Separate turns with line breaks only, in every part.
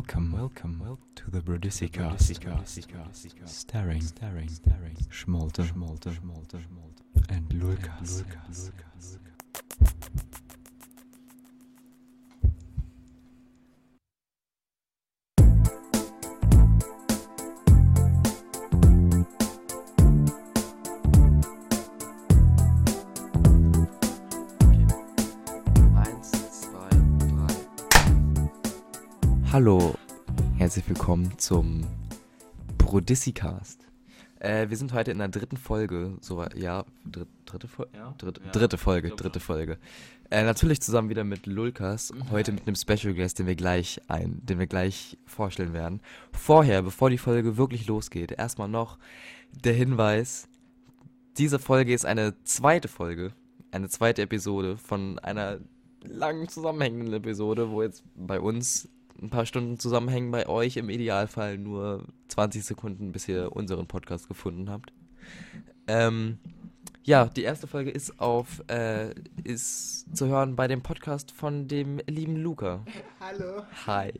Welcome, welcome, welcome to the Brodisica, staring, staring, staring, Schmolter, Schmolter, Schmolter, and Lukas.
And Lurkas. Hallo, herzlich willkommen zum Brodissi-Cast. Äh, wir sind heute in der dritten Folge, so ja, dritt, dritte Folge?
Ja?
Dritte,
Ja,
dritte Folge, dritte. Folge. Äh, natürlich zusammen wieder mit Lulkas, heute mit einem Special Guest, den wir gleich ein, den wir gleich vorstellen werden. Vorher, bevor die Folge wirklich losgeht, erstmal noch der Hinweis, diese Folge ist eine zweite Folge, eine zweite Episode von einer langen zusammenhängenden Episode, wo jetzt bei uns ein paar Stunden zusammenhängen, bei euch im Idealfall nur 20 Sekunden, bis ihr unseren Podcast gefunden habt. Ähm, ja, die erste Folge ist auf, äh, ist zu hören bei dem Podcast von dem lieben Luca.
Hallo.
Hi.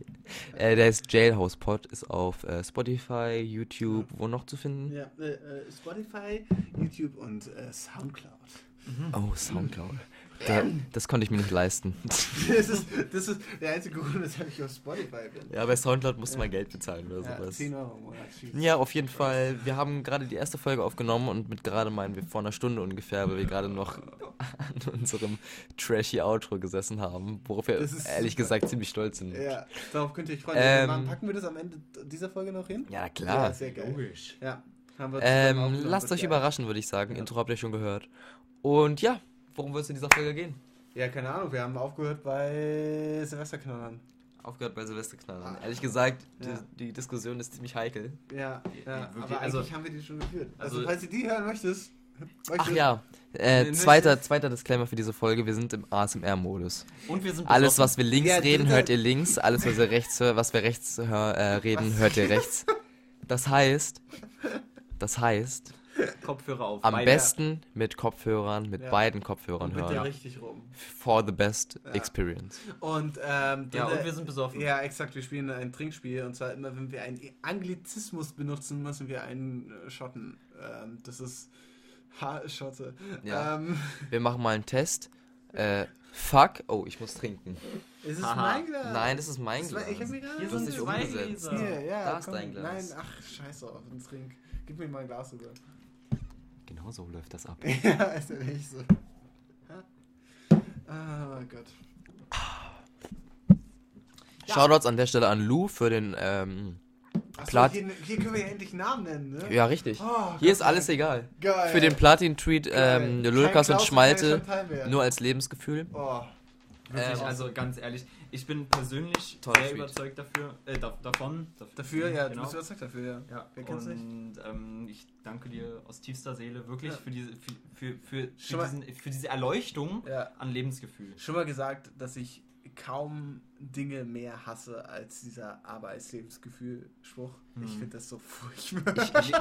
Äh, der ist Jailhouse Pod, ist auf äh, Spotify, YouTube, wo noch zu finden?
Ja, äh, äh, Spotify, YouTube und äh, Soundcloud.
Oh, Soundcloud. Da, das konnte ich mir nicht leisten.
Das ist, das ist der einzige Grund, weshalb ich auf Spotify bin.
Ja, bei Soundcloud musste man Geld bezahlen oder
Ja,
sowas.
10 Euro im Monat.
Ja, auf jeden Fall. Wir haben gerade die erste Folge aufgenommen und mit gerade meinen wir vor einer Stunde ungefähr, weil wir gerade noch an unserem trashy Outro gesessen haben, worauf wir ehrlich
super.
gesagt ziemlich stolz sind.
Ja, darauf könnt ihr euch freuen.
Ähm,
Wann packen wir das am Ende dieser Folge noch hin?
Ja, klar.
Ja, sehr geil.
Logisch.
Ja, haben wir zusammen
ähm, lasst euch
geil.
überraschen, würde ich sagen.
Ja.
Intro habt ihr schon gehört. Und ja, worum wird es in dieser Folge gehen?
Ja, keine Ahnung, wir haben aufgehört bei Silvesterknallern.
Aufgehört bei Silvesterknallern. Ehrlich gesagt,
Ja.
die, die Diskussion ist ziemlich heikel.
Ja, ja
wirklich,
aber
also-
eigentlich haben wir die schon geführt. Also,
also-
falls ihr die hören möchtest,
Ach ja, äh, zweiter, zweiter Disclaimer für diese Folge. Wir sind im ASMR-Modus.
Und wir sind
Alles,
besoffen.
was wir links
Ja,
reden, hört ihr links. Alles, was wir rechts, was wir rechts hör, äh, reden, hört ihr rechts. Das heißt, das heißt,
Kopfhörer auf.
am
beide.
besten mit Kopfhörern, mit
Ja.
beiden Kopfhörern hören.
richtig rum.
For the best
Ja.
experience.
Und, ähm,
Ja, und wir sind besoffen.
Ja, exakt. Wir spielen ein Trinkspiel und zwar immer, wenn wir einen Anglizismus benutzen, müssen wir einen äh, Schotten. Ähm, das ist Schotte.
Ja.
Ähm,
Wir machen mal einen Test. Äh, fuck. Oh, ich muss trinken.
ist es
Haha.
mein Glas?
Nein, das ist mein
Das war-
Glas.
Ich hab mir gerade
Hier sind zwei
umgesetzt.
Gläser.
Hier, ja,
Da ist
komm,
dein Glas.
Nein, ach, scheiße auf den Trink. Gib mir mal ein Glas rüber.
Genau so läuft das ab.
ja, ist ja nicht so. Ah, Gott.
Shoutouts an der Stelle an Lou für den, ähm,
Achso,
Plat-
hier, hier können wir ja endlich Namen nennen, ne?
ja, richtig.
Oh,
Hier ist alles egal.
Geil.
Für den Platin-Tweet, ähm,
Kein
Lulkas und Schmalte, nur als Lebensgefühl.
Oh.
Wirklich,
Ähm,
also ganz ehrlich, ich bin persönlich
Toller
sehr
Tweet.
überzeugt dafür, äh, da, davon.
Dafür, ja, du
genau.
bist überzeugt dafür, ja.
Ja,
Wer kennt's nicht?
und ähm, ich danke dir aus tiefster Seele wirklich
Ja.
für, diese, für, für, für, diesen, für diese Erleuchtung
Ja.
an Lebensgefühl.
Schon mal gesagt, dass ich kaum Dinge mehr hasse als dieser Arbeitslebensgefühl-Spruch. Ich
Mhm.
finde das so furchtbar.
Ich,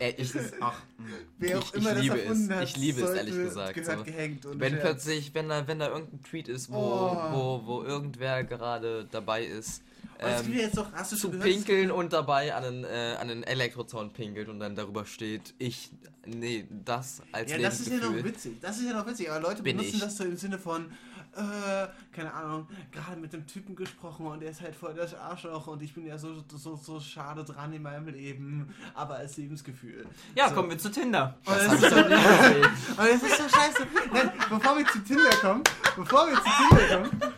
äh, ich,
Ach, mh.
Wer auch
ich-
immer
ich
das
liebe es.
hat,
Ich liebe es, ehrlich gesagt,
Gehört
so.
gehängt. Und
wenn
Scherz.
plötzlich, wenn da, wenn da irgendein Tweet ist, wo,
Oh.
wo, wo irgendwer gerade dabei ist,
ja
ähm,
jetzt doch,
zu
gehört?
pinkeln und dabei an einen, äh, an einen Elektrozaun pinkelt und dann darüber steht, ich, nee, das als
Ja, das ist ja noch witzig. Das ist ja noch witzig. Aber Leute benutzen
ich.
das so im Sinne von, äh, keine Ahnung, gerade mit dem Typen gesprochen und der ist halt voll das Arschloch und ich bin ja so, so, so schade dran in meinem Leben, aber als Lebensgefühl.
Ja,
So.
kommen wir zu Tinder.
Und
Das
ist so, aber das ist so scheiße. Nein, bevor wir zu Tinder kommen, bevor wir zu Tinder kommen,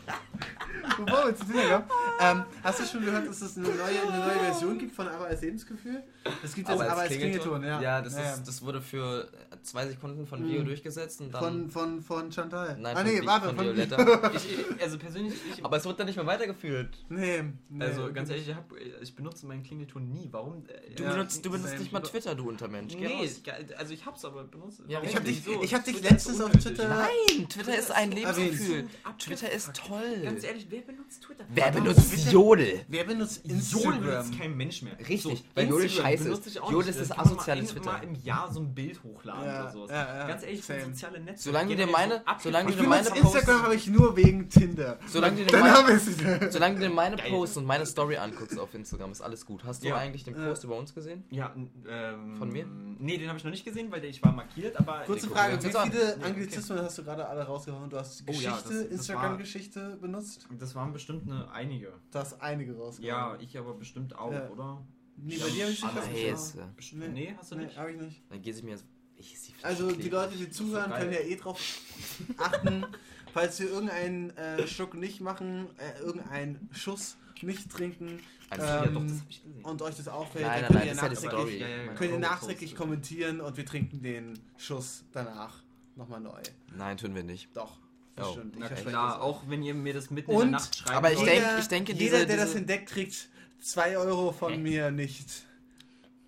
bevor wir zu Tinder kommen, ähm, hast du schon gehört, dass es eine neue, eine neue Version gibt von Aber als Lebensgefühl? Es gibt jetzt Aber als Klingelton, ja.
Ja, das,
Ja,
ist, das wurde für zwei Sekunden von Video
Mhm.
durchgesetzt und dann.
Von, von, von Chantal.
Nein,
ah,
von
nee,
Vi-
warte,
von
von,
Violetta.
Ich, ich, also persönlich, ich,
Aber es wird dann nicht mehr weitergeführt.
Nee, nee.
also ganz ehrlich, ich, hab, ich benutze meinen Klingelton nie. Warum? äh,
Du
Ja,
benutzt, du benutzt nicht mal Twitter, du Untermensch. Geh
Nee,
raus.
ich- also ich hab's aber benutzt.
Ja,
Ich hab dich,
Wieso?
ich hab dich letztens auf. Twitter.
Nein, Twitter ist ein. Lebensgefühl. Twitter ist toll.
Ganz ehrlich, wer benutzt Twitter?
Wer
Warum
benutzt
Twitter?
Jodel?
Wer benutzt
Jodel
Instagram?
benutzt kein Mensch mehr.
Richtig, weil Jodel scheiße ist.
ich
Jodel ist das asoziale Twitter.
mal im Jahr so ein Bild hochladen.
Ja,
oder sowas.
ja, ja,
Ganz ehrlich,
same.
so soziale Netzwerke.
Solange du dir meine-
so
solange
Ich
du meine
benutze Instagram
Posts-
habe ich nur wegen Tinder.
Solange du dir meine-
ich.
Solange du dir meine. Posts und meine Story anguckst auf Instagram, ist alles gut. Hast du
Ja.
eigentlich den Post über uns gesehen?
Ja, ähm,
Von mir?
Nee, den habe ich noch nicht gesehen, weil der, ich war markiert, aber.
Kurze Frage, wie viele Anglizismen hast du gerade alle rausgehauen? Du hast
Oh
Geschichte, Instagram-Geschichte benutzt?
Das waren bestimmt eine, einige.
Du hast einige rausgehauen.
Ja, ich aber bestimmt auch,
Ja.
oder?
Nee, bei dir habe ich nicht
Nee, hast du
Nee,
nicht?
habe ich nicht.
Dann geht sie mir jetzt. Ich
Also die Leute, die zuhören, können ja eh drauf achten, falls wir irgendeinen äh, Schluck nicht machen, äh, irgendeinen Schuss nicht trinken
Also,
ja,
ähm,
doch, das hab ich gesehen.
und euch das auffällt,
Nein,
dann könnt
nein,
ihr
das ja
nachträglich.
Ja, ja, ja.
könnt ihr nachträglich
Toast.
kommentieren und wir trinken den Schuss danach nochmal neu.
Nein, tun wir nicht.
Doch,
Oh.
Na klar,
das
auch wenn ihr mir das mitten
Und-
in der Nacht schreibt.
aber ich
wollt.
denk-
Jeder,
ich denke,
jeder,
diese-
der das
diese-
entdeckt, kriegt 2 Euro von
Hä?
mir nicht.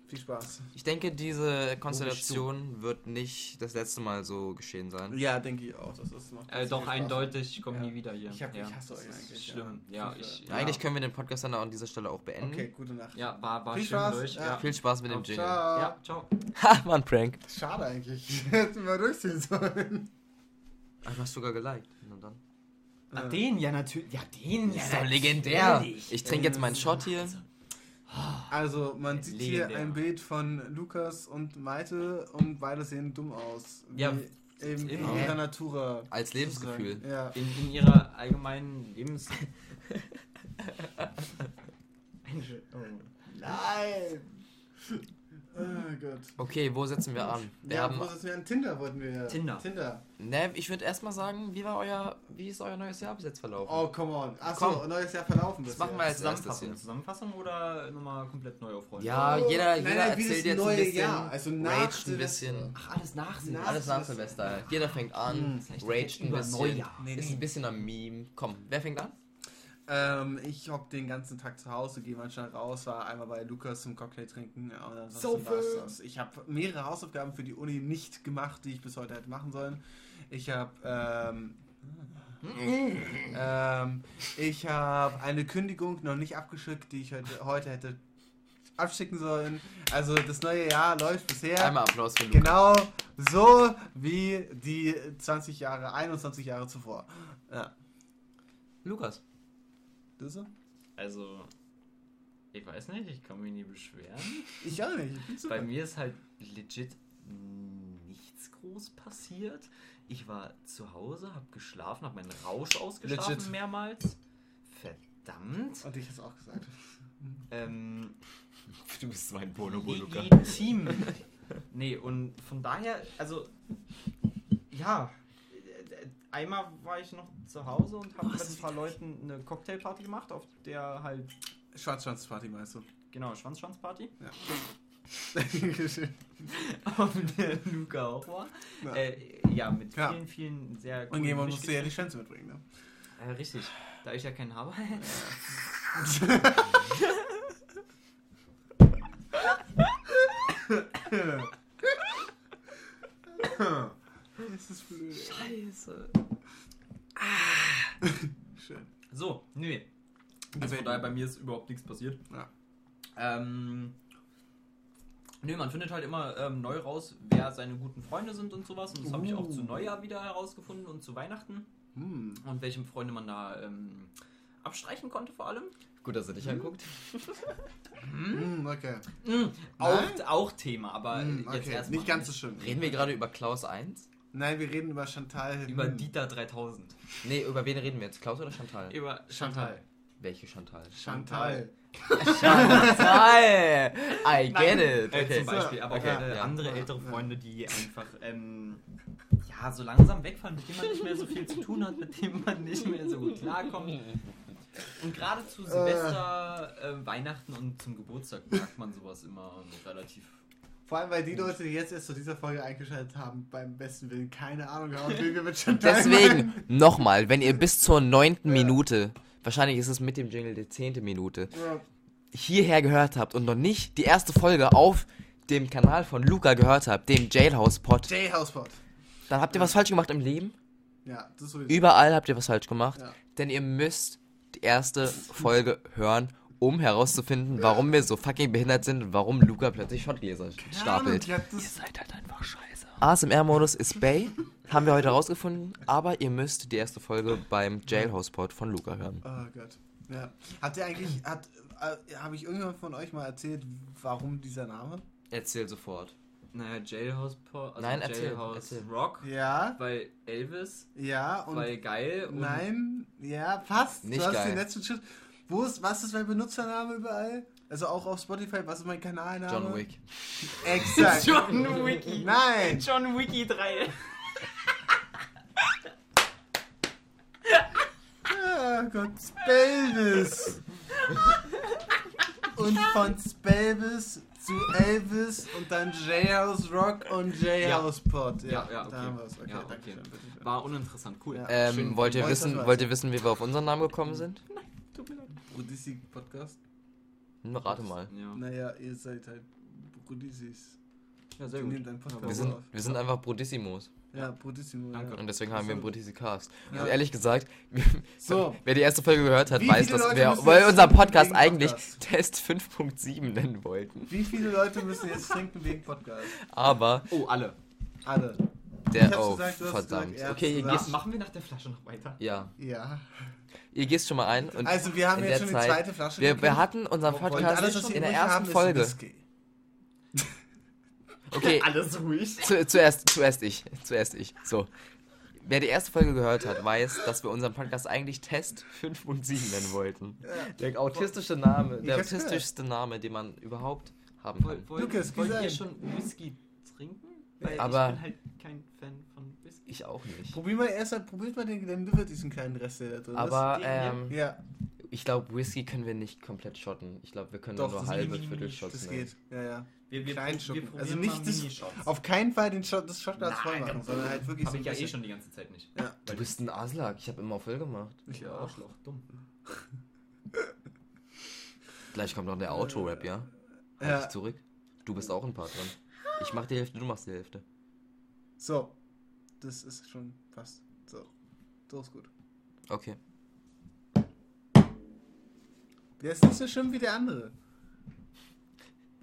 Viel Spaß.
Ich denke, diese Konstellation wird nicht das letzte Mal so geschehen sein.
Ja, denke ich auch. Das ist macht
Äh, doch, eindeutig, ich komme
Ja.
nie wieder hier.
Ich hab-
ja.
ich hasse euch
das
eigentlich,
Schlimm.
ja.
Ja, ich.
Ja, Eigentlich können wir den Podcast dann an dieser Stelle auch beenden.
Okay, gute Nacht.
Ja, war, war
Viel
schön
Spaß. Ja.
Viel Spaß mit dem Jingle.
Ciao.
ja, ciao.
Ha, war ein Prank.
Schade eigentlich. Hätten wir durchziehen sollen.
Ach, du hast sogar geliked. Na dann.
Ach,
Äh,
den, ja, natürlich. Ja, den.
Das
ja,
ist doch legendär. Ich trinke jetzt meinen Shot hier.
Also, man sieht hier
Legendär.
ein Bild von Lukas und Maite und beide sehen dumm aus. Wie
Ja,
in
immer.
ihrer Natura.
Als Lebensgefühl.
Ja.
In, in ihrer allgemeinen Lebens. oh.
Nein! Oh Gott.
Okay, wo setzen wir an? Wir
Ja,
haben.
wo sitzen wir an Tinder wollten wir.
Tinder.
Tinder.
Ne, ich würde erstmal sagen, wie war euer. Wie ist euer neues Jahr bis jetzt verlaufen?
Oh, come on. Achso,
Komm.
neues Jahr verlaufen.
Das
bisher.
machen wir als erstes
Zusammenfassung,
hier.
Zusammenfassung oder nochmal komplett neu aufrollen?
Ja,
Oh,
jeder,
nein,
jeder
nein, wie das
erzählt jetzt
neue
ein bisschen.
Jahr, also nach
raged ein
Silvester.
bisschen.
Ach, alles nach
Nach-
Alles nach Silvester. Jeder fängt an,
Hm.
Das heißt,
raged ein
über
bisschen.
Neujahr.
Nee,
Ist
nee.
ein bisschen am Meme. Komm, wer fängt an?
Ähm, ich hock den ganzen Tag zu Hause, gehe manchmal raus, war einmal bei Lukas zum Cocktail trinken. Und ansonsten
So
war's das. Ich habe mehrere Hausaufgaben für die Uni nicht gemacht, die ich bis heute hätte machen sollen. Ich habe ähm, ähm, ich habe eine Kündigung noch nicht abgeschickt, die ich heute, heute hätte abschicken sollen. Also das neue Jahr läuft bisher
Einmal Applaus für Luca.
genau so wie die 20 Jahre, 21 Jahre zuvor. Ja.
Lukas.
So?
Also, ich weiß nicht, ich kann mich nie beschweren.
Ich auch nicht. Ich.
Bei mir ist halt legit nichts groß passiert. Ich war zu Hause, hab geschlafen, hab meinen Rausch ausgeschlafen
Legit.
mehrmals. Verdammt.
Und ich hab's auch gesagt.
Ähm,
Du bist so ein
legitim. nee, und von daher, also, ja, einmal war ich noch zu Hause und habe mit ein paar Leuten eine Cocktailparty gemacht, auf der halt,
Schwarzschwanzparty meinst du?
genau, Schwanzschwanzparty,
Ja.
auf der Luca auch war.
Ja.
Äh, ja, mit
Ja.
vielen, vielen sehr
Und jemand musste ja die Schwänze mitbringen, ne?
Äh, richtig, da ich ja keinen habe.
Das ist blöd.
Scheiße.
Schön.
So, nö. Also von daher bei mir ist überhaupt nichts passiert.
Ja.
Ähm, nö, man findet halt immer ähm, neu raus, wer seine guten Freunde sind und sowas. Und das habe ich auch
Uh.
zu Neujahr wieder herausgefunden und zu Weihnachten.
Hm.
Und welche Freunde man da ähm, abstreichen konnte vor allem.
Gut, dass er dich anguckt.
Hm, okay.
Mhm, auch, auch Thema, aber
Hm,
jetzt
okay.
erstmal
Nicht ganz so schlimm.
Reden wir gerade über Klaus 1?
Nein, wir reden über Chantal.
über. Dieter 3000.
Nee, über wen reden wir jetzt? Klaus oder Chantal?
Über
Chantal.
Welche Chantal?
Chantal.
Chantal! I get
Nein,
it.
Äh,
Okay.
zum Beispiel, aber
Okay,
auch äh,
ja.
andere ältere. Freunde, die einfach ähm, ja so langsam wegfallen, mit denen man nicht mehr so viel zu tun hat, mit denen man nicht mehr so gut klarkommt. Und gerade zu Silvester, äh, Weihnachten und zum Geburtstag merkt man sowas immer relativ.
Vor allem, weil die Leute, die jetzt erst zu dieser Folge eingeschaltet haben, beim besten Willen keine Ahnung haben, wie wir mit Chantal
Deswegen, nochmal, wenn ihr bis zur neunten Minute, wahrscheinlich ist es mit dem Jingle die zehnte Minute,
Ja.
hierher gehört habt und noch nicht die erste Folge auf dem Kanal von Luca gehört habt, dem Jailhouse Pod,
J-Housepot.
dann habt ihr was falsch gemacht im Leben.
Ja, das ist sowieso.
Überall habt ihr was falsch gemacht,
Ja.
denn ihr müsst die erste Folge hören, um herauszufinden, warum wir so fucking behindert sind und warum Luca plötzlich
Ahnung,
stapelt.
hab das-
seid halt einfach scheiße. ASMR-Modus ist Bay. Haben wir heute rausgefunden. Aber ihr müsst die erste Folge beim Jailhouse-Pod von Luca hören.
Oh Gott. Ja. Hat der eigentlich, hat, äh, habe ich irgendjemand von euch mal erzählt, warum dieser Name?
Erzähl sofort.
Naja, Jailhouse Po- also
Nein, erzähl,
Jailhouse
erzähl.
Rock,
Ja,
weil Elvis,
ja und
weil geil und
nein, ja, fast.
Nicht
du hast
geil.
den letzten Schritt. Wo ist, was ist mein Benutzername überall? Also auch auf Spotify, was ist mein Kanalname?
John Wick.
Exakt.
John Wiki.
Nein.
John Wiki 3.
Oh Gott, Spelvis. Und von Spelvis zu Elvis und dann J-House Rock und J-House Pod.
Ja, ja, okay.
Da haben wir es. Okay,
Ja,
danke
okay. War uninteressant, cool.
Ja.
Ähm, wollt, ihr wissen, wollt ihr wissen, wie wir auf unseren Namen gekommen sind?
Tut mir leid.
Brudissi Podcast?
Hm, Rate mal.
Ja,
Naja, ihr seid halt Brudissis.
ja sehr gut.
Wir sind, wir sind einfach Brudissimos.
Ja, Brudissimo.
Danke.
Ja.
Und deswegen haben wir einen Brudissi-Cast.
Ja.
Und ehrlich gesagt,
So.
wer die erste Folge gehört hat,
Wie
weiß, dass
Leute
wir, weil unser Podcast eigentlich
Podcast?
Test 5.7 nennen wollten.
Wie viele Leute müssen jetzt trinken wegen Podcast?
Aber
Oh, alle.
Alle.
Der, oh,
gesagt,
verdammt.
gesagt, er
okay, ihr gehst,
Machen wir nach der Flasche noch weiter?
ja,
Ja.
ihr gehst schon mal ein. Und
Also wir haben
in
jetzt
der
schon die
Zeit-
zweite Flasche
wir, wir hatten unseren
Und
Podcast
alles,
in der ersten Folge. Okay,
Alles ruhig.
zu, zuerst, zuerst ich. Zuerst ich. So. Wer die erste Folge gehört hat, weiß, dass wir unseren Podcast eigentlich Test 5.7 nennen wollten. Der autistische Name, der autistischste Name, den man überhaupt haben kann.
wollt,
Lukas,
wollt ihr schon Whisky trinken? Weil
Aber-
ich bin halt kein Fan von Whisky.
Ich auch nicht.
Probier mal erst mal, probiert mal den Glenlivet, diesen kleinen Rest, der da drin
Aber
Den
ähm,
ist. Ja,
ich glaube, Whisky können wir nicht komplett schotten. Ich glaube, wir können
Doch,
nur halbe
mini,
Viertelshots
das geht. Ja, ja.
Wir, wir,
Klein
wir probieren
Also
mal
nicht das-. Auf keinen Fall den Shot, das Shotglas voll machen, sondern halt wirklich
Habe
so
ich ja eh schon die ganze Zeit nicht.
Ja.
Du bist ein Aslak. Ich habe immer voll gemacht.
Ich
Ja,
auch.
Arschloch, dumm.
Gleich kommt noch der Auto-Rap, ja? Halt
Ja.
dich zurück. Du bist auch ein Part dran. Ich mach die Hälfte, du machst die Hälfte.
So. Das ist schon fast. So. So ist gut.
Okay.
Der ist nicht so schlimm wie der andere.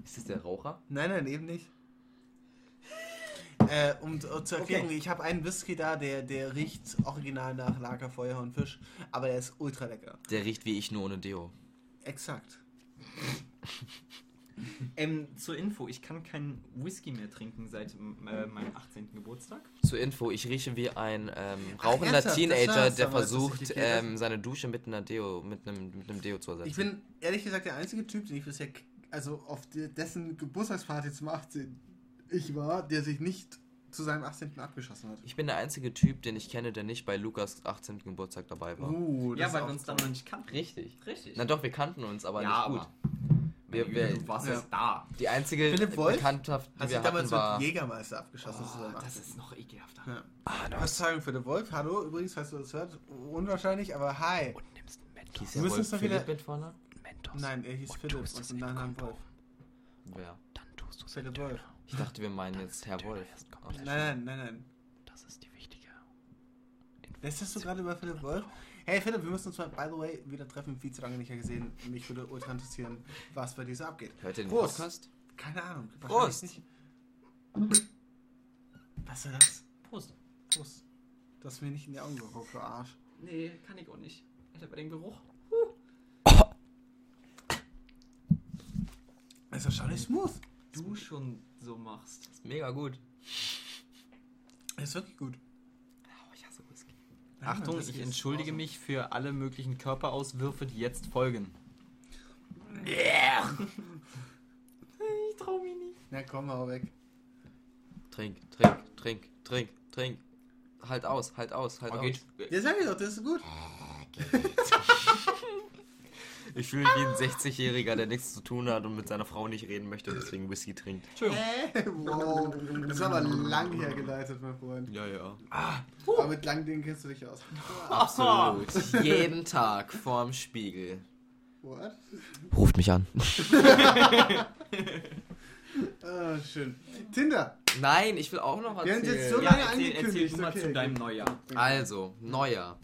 Ist das der Raucher?
Nein, nein, eben nicht. Äh, um uh, zu erklären, ich habe einen Whisky da, der, der riecht original nach Lagerfeuer und Fisch, aber der ist ultra lecker.
Der riecht wie ich nur ohne Deo.
Exakt.
Ähm, zur Info, ich kann keinen Whisky mehr trinken seit äh, meinem 18. Geburtstag.
Zur Info, ich rieche wie ein ähm,
Ach,
rauchender?
Das
Teenager, der versucht, ähm, seine Dusche mit einer Deo, mit einem, mit einem Deo zu ersetzen.
Ich bin ehrlich gesagt der einzige Typ, den ich bisher, also auf de- dessen Geburtstagsparty zum 18. ich war, der sich nicht zu seinem 18. abgeschossen hat.
Ich bin der einzige Typ, den ich kenne, der nicht bei Lukas 18. Geburtstag dabei war.
Uh, das
ja, weil wir uns dann noch nicht kannten.
Richtig.
Richtig.
Na doch, wir kannten uns, aber
ja,
nicht gut.
aber
Wir, wir,
du warst
ja.
erst da.
die einzige
Philipp Wolf
Bekanntschaft, die
Hat sich
wir
damals
hatten, war...
mit Jägermeister abgeschossen
Oh,
18.
das ist noch ekelhafter.
Ja. Was sagen für den Wolf? Hallo, übrigens, falls du das hört. Unwahrscheinlich, aber hi.
Und nimmst einen Mentos.
Hieß
Wir
der
müssen
Wolf Philipp
wieder-
mit vorne?
Mentos.
Nein, er hieß
Und
Philipp und
den
Nachnamen. Wolf.
Wer?
Dann tust du es
Philipp Wolf.
Ich dachte, wir meinen jetzt Herr Wolf.
Nein, nein, nein, nein.
Das ist die wichtige.
Lässt du gerade über Philipp Wolf? Hey Philipp, wir müssen uns mal, by the way, wieder treffen. Viel zu lange nicht mehr gesehen. Mich würde ultra interessieren, was bei dir so abgeht.
Hört ihr den
Prost.
Podcast?
Keine Ahnung.
Prost.
Nicht. Was war das?
Prost.
Prost. Du hast mir nicht in die Augen geguckt, du Arsch.
Nee, kann ich auch nicht. Alter, bei dem Geruch.
Das ist erstaunlich smooth.
Du schon so machst.
Ist mega gut.
Ist wirklich gut.
Oh, ich hasse Whisky.
Achtung, ich entschuldige
awesome.
mich für alle möglichen Körperauswürfe, die jetzt folgen. Ich trau mich nicht.
Na komm mal weg.
Trink, trink, trink, trink, trink. Halt aus, halt aus, halt
Okay.
aus.
Ja, sag ich doch, das ist gut.
Ich fühle mich wie ein 60-Jähriger, der nichts zu tun hat und mit seiner Frau nicht reden möchte und deswegen Whisky trinkt.
Entschuldigung.
Äh, wow. Das war aber lang hergeleitet, mein Freund.
Ja, ja.
Aber mit langen Dingen kennst du dich aus.
Absolut. Jeden Tag vorm Spiegel.
What?
Ruft mich an.
Ah, schön. Tinder.
Nein, ich will auch noch
Wir haben jetzt
erzählen.
so
Ja,
lange
erzähl, erzähl
angekündigt.
du mal
okay.
zu deinem Neujahr.
Also, Neujahr.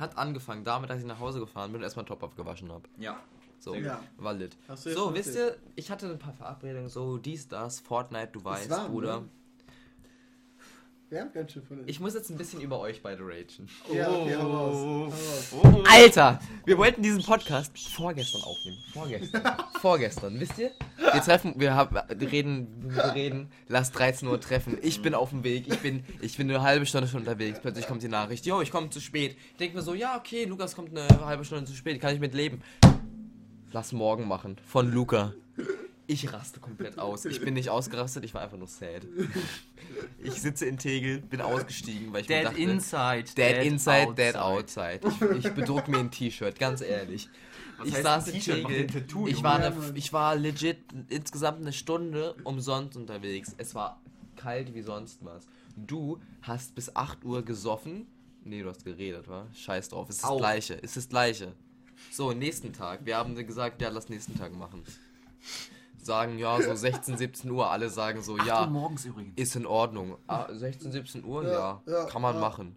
Hat angefangen damit, dass ich nach Hause gefahren bin und erstmal Top aufgewaschen habe.
Ja.
So,
Ja.
war lit. So, wisst ihr, ich hatte ein paar Verabredungen, so dies, das, Fortnite, du weißt,
warm,
Bruder.
ne? Wir haben ganz schön von
Ich muss jetzt ein bisschen über euch beide ragen.
Ja, okay, hau raus. Hau raus.
Oh.
Alter, wir wollten diesen Podcast vorgestern aufnehmen. Vorgestern. Vorgestern, wisst ihr? Wir treffen, wir haben, reden, wir reden, lass 13 Uhr treffen. Ich bin auf dem Weg, ich bin, ich bin eine halbe Stunde schon unterwegs. Plötzlich kommt die Nachricht, yo, ich komme zu spät. Ich denke mir so, ja, okay, Lukas kommt eine halbe Stunde zu spät, kann ich mit leben. Lass morgen machen. Von Luca. Ich raste komplett aus. Ich bin nicht ausgerastet, ich war einfach nur sad. Ich sitze in Tegel, bin ausgestiegen, weil ich mir
Dead
dachte,
inside.
Dead inside, dead outside. Ich, ich bedruck mir ein T-Shirt, ganz ehrlich.
Was
ich
heißt
saß in Tegel.
Tattoo,
Ich war,
Ja,
eine, ich war legit insgesamt eine Stunde umsonst unterwegs. Es war kalt wie sonst was. Du hast bis 8 Uhr gesoffen. Nee, du hast geredet, wa? Scheiß drauf. Es ist das
Auch.
Gleiche. Es ist das Gleiche. So, nächsten Tag. Wir haben gesagt, ja, lass nächsten Tag machen. Sagen, ja, so 16, 17 Uhr. Alle sagen so, ja,
morgens übrigens.
ist in Ordnung. Ah, 16, 17 Uhr? Ja,
Ja, ja,
kann man
ja.
machen.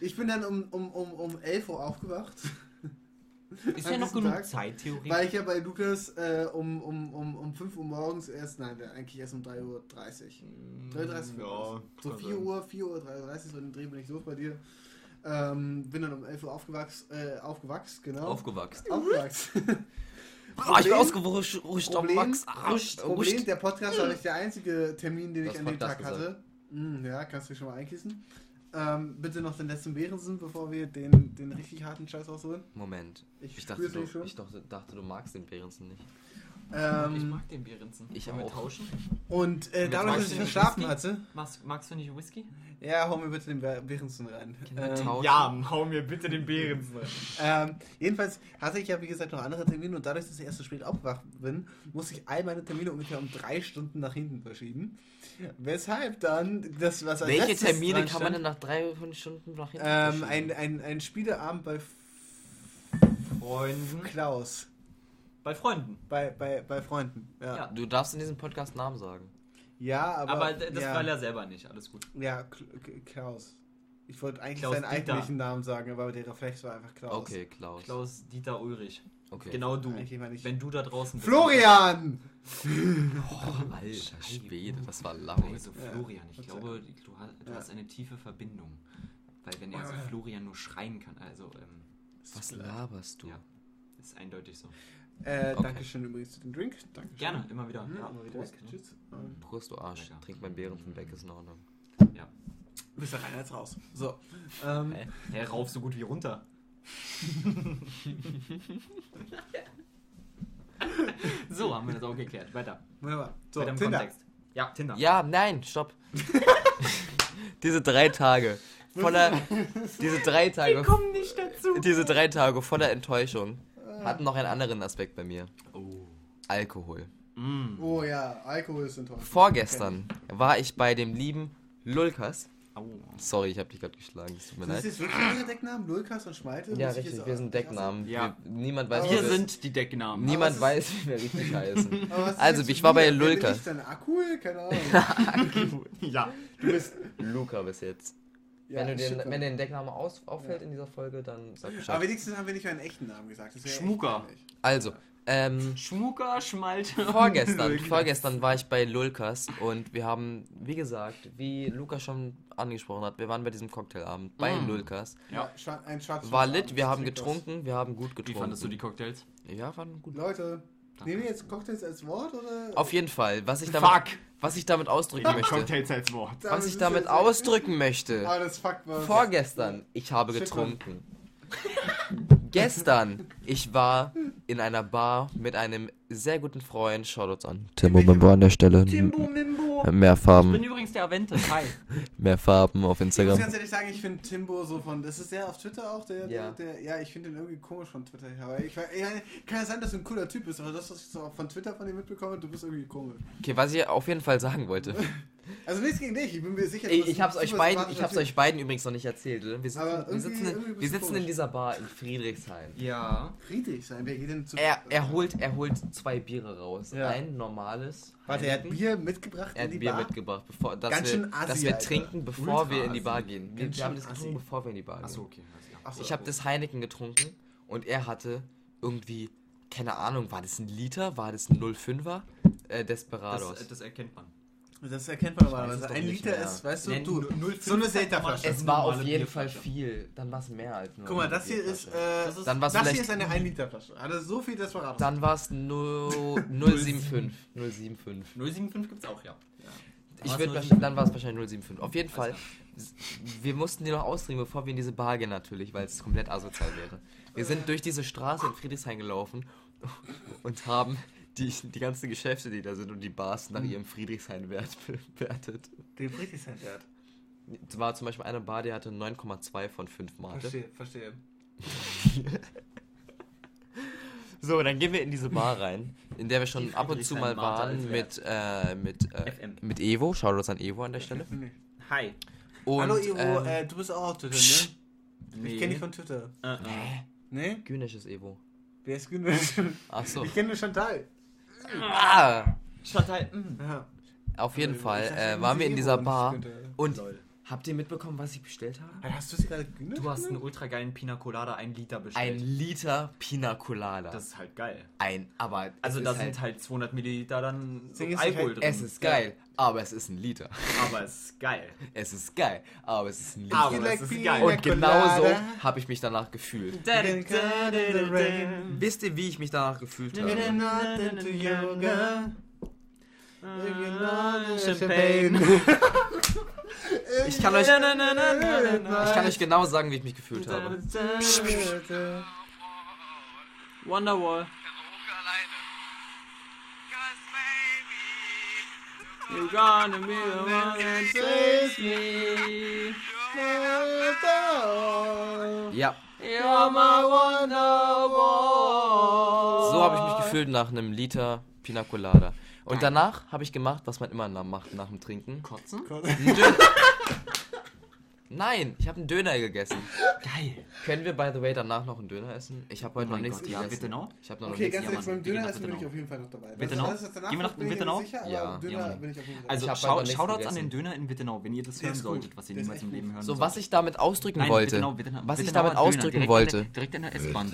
Ich bin dann um, um, um, um 11 Uhr aufgewacht,
Ist ja noch genug
Tag,
Zeit, theoretisch.
weil ich ja bei Lukas äh, um, um, um, um 5 Uhr morgens erst, nein, eigentlich erst um 3.30 Uhr. 3.30 Uhr. so 4 Uhr, 4 Uhr, 3.30 Uhr, so den Dreh bin ich los bei dir. Ähm, bin dann um 11 Uhr aufgewachsen, äh, aufgewachsen, genau.
Aufgewachsen.
aufgewachsen.
Ah, ich bin ausgerutscht
Problem,
Max. Ah,
Ruscht, Problem, der Podcast war nicht der einzige Termin, den ich
Das
an dem Tag hatte. Hm, ja, kannst du schon mal einkissen. Ähm, bitte noch den letzten Behrensen, bevor wir den, den richtig harten Scheiß ausholen.
Moment.
Ich,
Ich dachte, du,
schon.
ich dachte, dachte, du magst den Behrensen nicht.
Ähm,
ich mag den Behrensen.
Ich auch.
tauschen?
und äh, dadurch, dass ich verschlafen hatte,
Magst, magst du nicht Whisky?
Ja, hau mir bitte den Be- Behrensen rein. Ähm,
tauschen?
Ja, hau mir bitte den Behrensen.
ähm, jedenfalls hatte ich ja, wie gesagt, noch andere Termine und dadurch, dass ich erst so spät aufgewacht bin, musste ich all meine Termine ungefähr um drei Stunden nach hinten verschieben. Weshalb dann das, was als
Welche Termine kann man denn nach drei fünf Stunden nach hinten
Ähm,
verschieben?
ein, ein, ein Spieleabend bei
Freunden.
Klaus.
Bei Freunden.
Bei, bei, bei Freunden. Ja,
Ja.
Du darfst in diesem Podcast Namen sagen.
Ja aber.
Aber, das
ja,
war er selber nicht. Alles gut.
Ja, Klaus. Ich wollte eigentlich
Klaus
seinen
Dieter.
eigentlichen Namen sagen, aber der Reflex war einfach Klaus.
Okay, Klaus.
Klaus Dieter Ulrich.
Okay.
Genau du. Wenn du da draußen bist.
Florian!
Oh, alter Schwede, das war laut.
Also
Ja.
Florian, ich
sei
glaube, du hast, du
Ja.
hast eine tiefe Verbindung. Weil wenn er so Florian nur schreien kann, also ähm,
Was laberst du?
Ja. ist eindeutig so.
Äh,
Okay.
Dankeschön übrigens für den Drink. Dankeschön.
Gerne, immer wieder.
Ja,
Ja,
immer wieder.
Prost.
Tschüss. Ähm,
Prost, du Arsch.
Lecker.
Trink mein Behrensen weg, ist in Ordnung.
Ja.
Bist du rein jetzt raus. So. Ähm,
Hä? Er rauf so gut wie runter. so, haben wir das auch geklärt. Weiter.
wunderbar. So,
Weiter im
Tinder.
Kontext. Ja, Tinder.
Ja, nein, stopp. diese drei Tage voller, diese drei Tage,
kommen nicht dazu.
diese drei Tage voller Enttäuschung hatten noch einen anderen Aspekt bei mir.
Oh.
Alkohol.
Mm.
Oh ja, Alkohol ist enttäuschend.
Vorgestern war ich bei dem lieben Lulkas.
Au.
Sorry, ich habe dich gerade geschlagen, es tut mir
Das
leid.
ist jetzt wirklich ihre Decknamen? Lulkas und Schmeite?
Ja, richtig, wir sind Decknamen.
Ja.
Wir, niemand weiß,
Wir sind die Decknamen.
niemand weiß, wie wir richtig heißen. Also, ich war bei?
Wer bin
Lulkas.
ich denn? Akul? Keine Ahnung.
ja.
Du bist Luca bis jetzt.
Ja,
wenn, du den, wenn dir ein Deckname aus, auffällt in dieser Folge, dann sag
Aber
Bescheid.
wenigstens haben wir nicht meinen echten Namen gesagt.
Schmucker.
Also, ähm,
Schmucker, Schmalte.
vorgestern, vorgestern war ich bei Lulkas und wir haben, wie gesagt, wie Luca schon angesprochen hat, wir waren bei diesem Cocktailabend bei
Mm.
Lulkas.
Ja.
ein schwarz
War lit, wir haben getrunken, wir haben gut
Wie
getrunken.
fandest du die Cocktails?
Ja, waren gut.
Leute,
Danke.
nehmen wir jetzt Cocktails als Wort oder?
Auf jeden Fall, was ich damit,
Fuck!
Was ich damit ausdrücken möchte,
als Wort.
was ich damit ausdrücken möchte.
Ah, das Fuck war.
Vorgestern, ich habe getrunken. Gestern, ich war in einer Bar mit einem sehr guten Freund. Shoutouts an. Timbo Mimbo an der Stelle.
Timbo Mimbo.
Mehr
Ich
Farben,
bin übrigens der Avente. Hi.
mehr Farben auf
Ich muss
Instagram.
ganz ehrlich sagen, ich finde Timbo so von. Das ist der auf Twitter auch, der.
Ja.
Der, der, ja, ich finde den irgendwie komisch von Twitter her. Aber ich, ich, kann ja sein, dass du ein cooler Typ bist, aber das, was ich so von Twitter von dir mitbekomme, du bist irgendwie komisch.
Okay, was ich auf jeden Fall sagen wollte.
Also nichts gegen dich, ich bin mir sicher. du
Ich, ich hab's euch beiden, ich hab's euch beiden übrigens noch nicht erzählt. Oder? Wir sitzen, wir sitzen, wir sitzen in dieser Bar in Friedrichshain.
Ja.
Friedrich sein, wer geht denn zu.
Er, er, holt, er holt zwei Biere raus.
Ja.
Ein normales.
Warte, er hat. Bier mitgebracht
Er
in
hat
die
Bier
Bar.
mitgebracht, bevor, dass,
Ganz
wir,
schön assi,
dass wir
Alter.
trinken, bevor
Ultra
wir in die Bar
assi.
gehen. Wir, wir haben das getrunken,
assi.
bevor wir in die Bar gehen.
Achso, okay. Ja.
Ach so,
Ich habe das Heineken getrunken und er hatte irgendwie, keine Ahnung, war das ein Liter, war das ein 05er? Äh, Desperados.
Das, das erkennt man.
Das erkennt man normalerweise.
es
Ein Liter
mehr.
ist, weißt du,
Nee,
du,
0,5
so eine Selterflasche.
Es war auf jeden Fall viel. Dann war es mehr als nur
Guck mal, das hier ist, äh,
Das ist-
Dann
das hier ist eine 1 Liter Flasche. Also so viel, das war
Dann war es 075. 075.
075 gibt's auch, ja.
Ich
war's
würd
0,75?
wahrscheinlich, dann war es wahrscheinlich 075. Auf jeden Fall, wir mussten die noch austrinken, bevor wir in diese Bar gehen natürlich, weil es komplett asozial wäre. Wir sind durch diese Straße in Friedrichshain gelaufen und haben die, die ganzen Geschäfte, die da sind und die Bars nach ihrem Friedrichshain-Wert bewertet.
Den Friedrichshain-Wert.
Es war zum Beispiel eine Bar, die hatte 9,2 von 5 Mate.
Verstehe, verstehe.
So, dann gehen wir in diese Bar rein, in der wir schon
Die
ab und zu mal waren mit, äh, mit, äh,
FM.
mit Evo. Schaut uns an Evo an der Stelle.
Hi.
Und,
Hallo Ivo,
ähm,
äh, du bist auch auf Twitter, ne? Ich kenne dich von Twitter.
Äh, äh.
Ne?
Günisches Evo.
Wer ist Günesh?
Ach so.
Ich kenne nur Chantal.
Ah!
Chantal, mm.
Ja.
Auf jeden
Ich
Fall äh, waren wir in
Ivo
dieser
und
Bar und
Lol.
Habt ihr mitbekommen, was ich bestellt habe?
Alter, Hast du sie gerade Günesh?
Du hast einen ultra geilen Pina Colada, ein Liter
Ein
bestellt.
Liter Pina Colada.
das ist halt geil.
ein, aber
Also da
ist
sind halt 200 Milliliter dann so Alkohol
halt-
drin.
es ist geil, aber es ist ein Liter.
Aber es ist geil.
Es ist geil, aber es ist ein Liter.
Aber es ist geil.
und genauso habe ich mich danach gefühlt. Wisst ihr, wie ich mich danach gefühlt habe?
You're not into yoga. If you're not into
Champagne.
Ich kann euch, ich kann euch genau sagen, wie ich mich gefühlt habe.
Wonderwall. You're gonna be the one that saves me.
Ja, so habe ich mich gefühlt nach einem Liter Pina Colada. Und danach habe ich gemacht, was man immer nach- macht nach dem Trinken.
Kotzen?
Döner. Nein, ich habe einen Döner gegessen.
Geil.
Können wir, by the way, danach noch einen Döner essen? Ich habe heute
Oh
noch nichts
Gott, ja,
gegessen.
bitte noch?
Ich habe noch, noch
Okay,
nichts
ganz ehrlich, beim Döner essen bin ich
Wittenau.
auf jeden Fall noch dabei.
Wittenau?
Danach
Gehen wir nach Wittenau?
nicht sicher, aber
Ja,
Döner
ja.
bin ich auf jeden Fall
Also
hab
schau, Shoutouts an
gegessen.
den Döner in Wittenau, wenn ihr das hören solltet, was ihr niemals im Leben hören
So, was ich damit ausdrücken
Nein,
wollte.
Wittenau, Wittenau,
was ich damit ausdrücken wollte.
Direkt an der S-Bahn.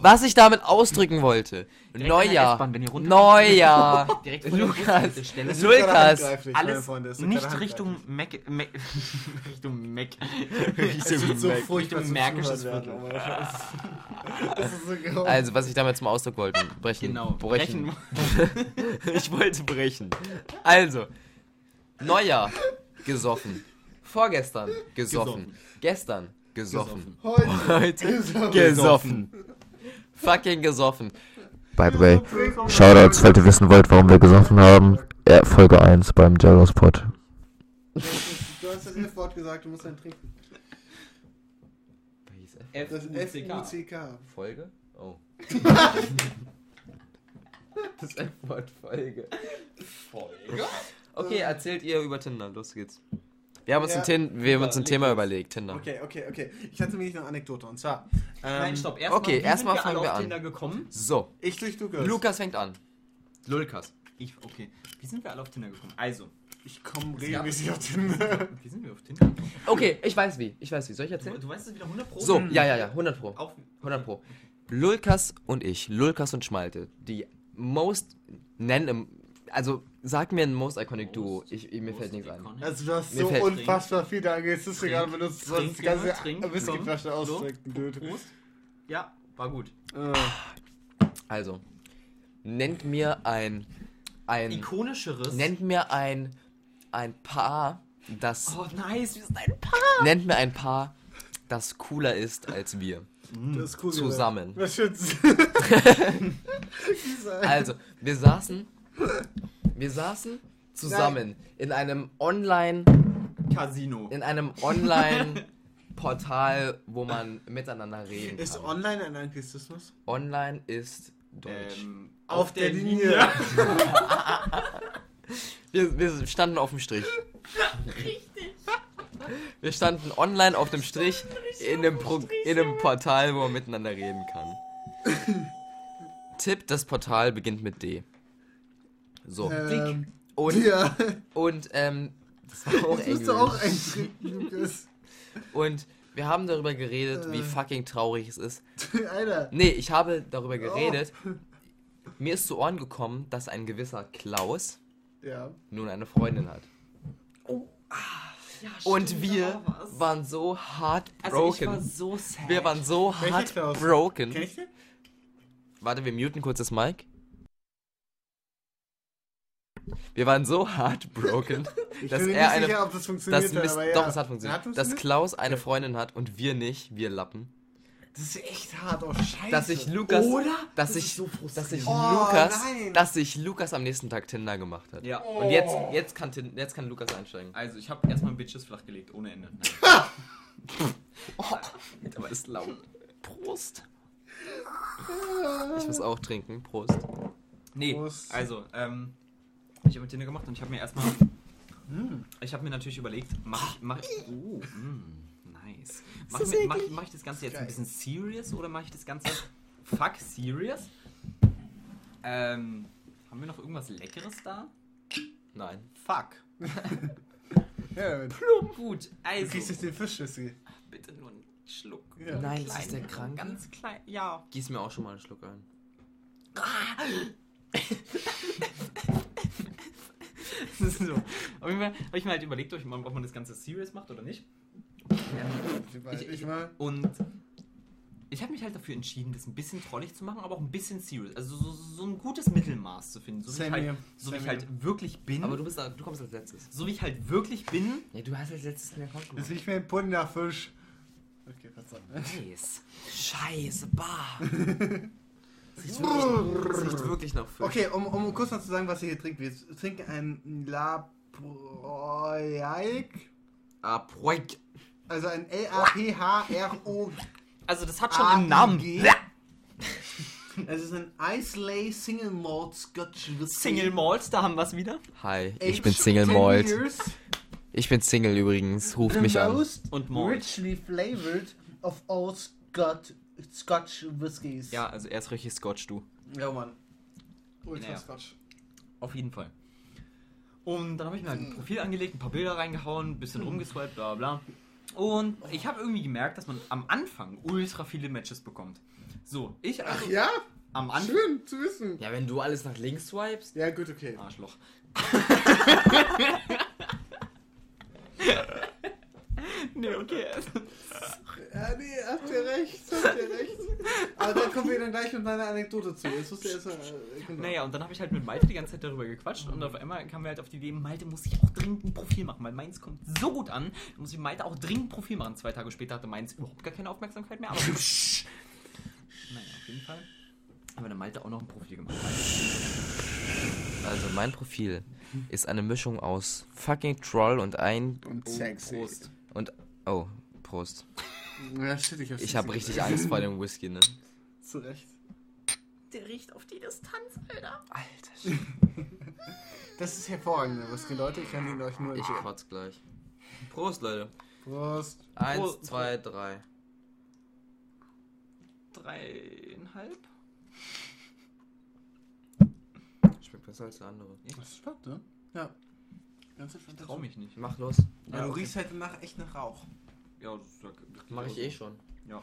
Was ich damit ausdrücken wollte. Neujahr. Neujahr.
Direkt
Lukas. Lukas.
Alles nicht Richtung Mac, Mac Richtung Mac.
Es wird so
Mac.
furchtbar zum
märkisches Viertel.
so grau.
Also, was ich damit zum Ausdruck wollte. Brechen.
Genau.
Brechen. ich wollte brechen. Also, Neujahr. Gesoffen. Vorgestern. Gesoffen.
Gesoffen.
Gestern. Gesoffen.
Heute
Heute.
ist er-
Gesoffen. Fucking gesoffen.
By the way, Shoutouts, falls ihr wissen wollt, warum wir gesoffen haben. Ja, Folge 1 beim Jaros Pod.
Du hast das F-Wort gesagt, du musst dann trinken. Das
F-U-C-K.
Folge? Oh. das F-Wort Folge. Folge? Okay, erzählt ihr über Tinder. Los geht's. Wir haben uns,
Ja.
ein, Tin wir haben uns ein Thema überlegt, Tinder.
Okay, okay, okay. Ich hatte nämlich noch eine Anekdote und zwar. Ähm,
Nein, stopp. Erstmal,
okay,
wie
erstmal
sind wir
fangen
alle
wir
auf
an.
Tinder gekommen?
So,
Ich durch Lukas.
Lukas fängt an. Lukas.
Ich, okay. Wie sind wir alle auf Tinder gekommen? Also,
Ich komme regelmäßig auf Tinder.
wie sind wir auf Tinder?
Okay, ich weiß wie. Ich weiß wie. Soll ich
Du,
erzählen?
du weißt es wieder 100 Pro?
So, ja, ja, ja. 100 Pro.
Auf,
100 Pro. Lulkas und ich, Lulkas und Schmalte, die most nennen, also sag mir ein most iconic Duo. Ich, mir fällt nichts ein.
Also du hast
Mir
so
fällt-
unfassbar viele Anglizismen gerade benutzt, du die ganze Whiskyflasche ausdrücken, dude.
Prost. Ja, war gut.
Äh,
Also, nennt mir ein, ein,
Ikonischeres.
nennt mir ein, ein Paar, das,
oh, nice. Wir sind ein Paar.
nennt mir ein Paar, das cooler ist als wir.
das ist cool.
Zusammen.
Was schützt?
Also, wir saßen, wir saßen zusammen in einem Online,
Casino.
in einem Online Portal, wo man miteinander reden
Ist
kann.
online ein Anglizismus?
Online ist Deutsch.
Ähm,
Auf der Linie.
Wir, wir standen auf dem Strich. Wir standen online auf dem Strich in einem, Pro in einem Portal, wo man miteinander reden kann. Tipp, das Portal beginnt mit D. So.
Ähm,
Und,
ja,
und ähm, das war auch Englisch.
du auch eintrinken, Lukas.
Und wir haben darüber geredet, wie
Äh.
fucking traurig es ist.
Alter.
Nee, ich habe darüber geredet. Mir ist zu Ohren gekommen, dass ein gewisser Klaus
Ja.
nun eine Freundin hat.
Ja,
Und wir
war
waren so
also ich
heartbroken.
war so sad.
wir waren so heartbroken. Warte, wir muten kurz das Mic. Wir waren so heartbroken, dass er
nicht
eine.
sicher, ob das funktioniert
Das
hat,
Mist,
aber ja.
Doch, es hat funktioniert.
Hat
Dass
funktioniert?
Klaus eine Freundin hat und wir nicht, wir Lappen.
Das ist echt hart, oh Scheiße.
Dass ich Lukas.
Oder?
Dass
Das
ich,
ist so
dass ich
Oh,
Lukas.
nein.
Dass sich Lukas am nächsten Tag Tinder gemacht hat.
Ja.
Und jetzt, jetzt, kann, jetzt kann Lukas einsteigen.
Also ich habe erstmal Bitches flachgelegt, ohne Ende.
Aber ist laut. Prost. Ich muss auch trinken. Prost.
Nee,
Prost.
also, ähm, ich habe mit Tinder gemacht und ich habe mir erstmal, ich habe mir natürlich überlegt, mach ich, mach ich, oh, mm, nice. Mach, mach, ich- mach ich das Ganze jetzt ein bisschen serious oder mache ich das Ganze fuck serious? Ähm, haben wir noch irgendwas Leckeres da?
Nein.
Fuck.
Ja, damit.
Gut,
Du
also,
kriegst jetzt den Fischschüssel.
bitte nur einen Schluck.
Ja.
Nein, das
Klein,
ist der Kranke.
Ganz klein, ja.
Gieß mir auch schon mal einen Schluck ein.
Das ist so. Auf jeden Fall habe ich mir halt überlegt, ob man ob man das Ganze serious macht oder nicht.
Ich, ich mal.
Und ich habe mich halt dafür entschieden, das ein bisschen trollig zu machen, aber auch ein bisschen serious. Also so, so ein gutes Mittelmaß zu finden. So wie ich halt, so wie ich halt wirklich bin.
Aber du bist, du kommst als letztes.
so wie ich halt wirklich bin.
Ja, du hast als letztes mehr Konto.
Das riecht wie ein Pudding Fisch. Okay, verzeihung.
Nice.
Scheiße, bah. Das riecht wirklich, das riecht wirklich nach Fisch.
Okay, um, um kurz mal zu sagen, was ihr hier trinkt. Wir trinken ein La Proic,
Ah, Proik.
Also ein L-A-P-H-R-O.
Also das hat schon im Namen.
Es ist ein Islay Single Malt Scotch Whisky.
Single Malls, da haben wir es wieder.
Hi, ich bin Single
10
Malt.
years,
Ich bin Single übrigens, ruft mich an.
Und Malt.
richly flavored of all Scotch, Scotch Whiskies.
Ja, also er ist richtig Scotch, du.
Ja, Mann. Ultra
Naja.
Scotch.
Auf jeden Fall. Und dann habe ich mir halt ein Profil angelegt, ein paar Bilder reingehauen, ein bisschen rumgeswiped, bla bla. Und ich habe irgendwie gemerkt, dass man am Anfang ultra viele Matches bekommt. So, ich also
Ach ja?
am Anfang.
Schön zu wissen.
Ja, wenn du alles nach links swipest.
Ja, gut, okay.
Arschloch. nee, okay.
Ja, nee, habt ihr recht, habt ihr recht. Aber dann kommen wir dann gleich mit meiner Anekdote zu. Jetzt musst du erst mal, äh, genau.
Naja, und dann habe ich halt mit Malte die ganze Zeit darüber gequatscht und auf einmal kamen wir halt auf die Idee, Malte muss sich auch dringend ein Profil machen, weil meins kommt so gut an, da muss ich Malte auch dringend ein Profil machen. Zwei Tage später hatte meins überhaupt gar keine Aufmerksamkeit mehr, aber naja, auf jeden Fall haben wir dann Malte auch noch ein Profil gemacht.
Also mein Profil ist eine Mischung aus fucking Troll und ein
Und sexy.
Prost.
Und oh Prost.
Ja, shit, ich hab's
Ich habe richtig Angst vor dem Whisky, ne?
Zu Recht.
Der riecht auf die Distanz, Alter.
Alter,
Das ist hervorragend, Whisky, Leute. Ich kann ihn euch nur
ich
empfehlen.
kotz gleich. Prost, Leute.
Prost.
Eins,
Prost.
zwei, drei.
Dreieinhalb?
Schmeckt besser als der andere.
Das ist spannend, ne? Ja. Ganz
Ich trau mich nicht.
Mach los.
Ja,
Ja,
du
okay.
riechst halt danach echt nach Rauch.
Ja, das sag- das
Mach ich eh schon.
Ja.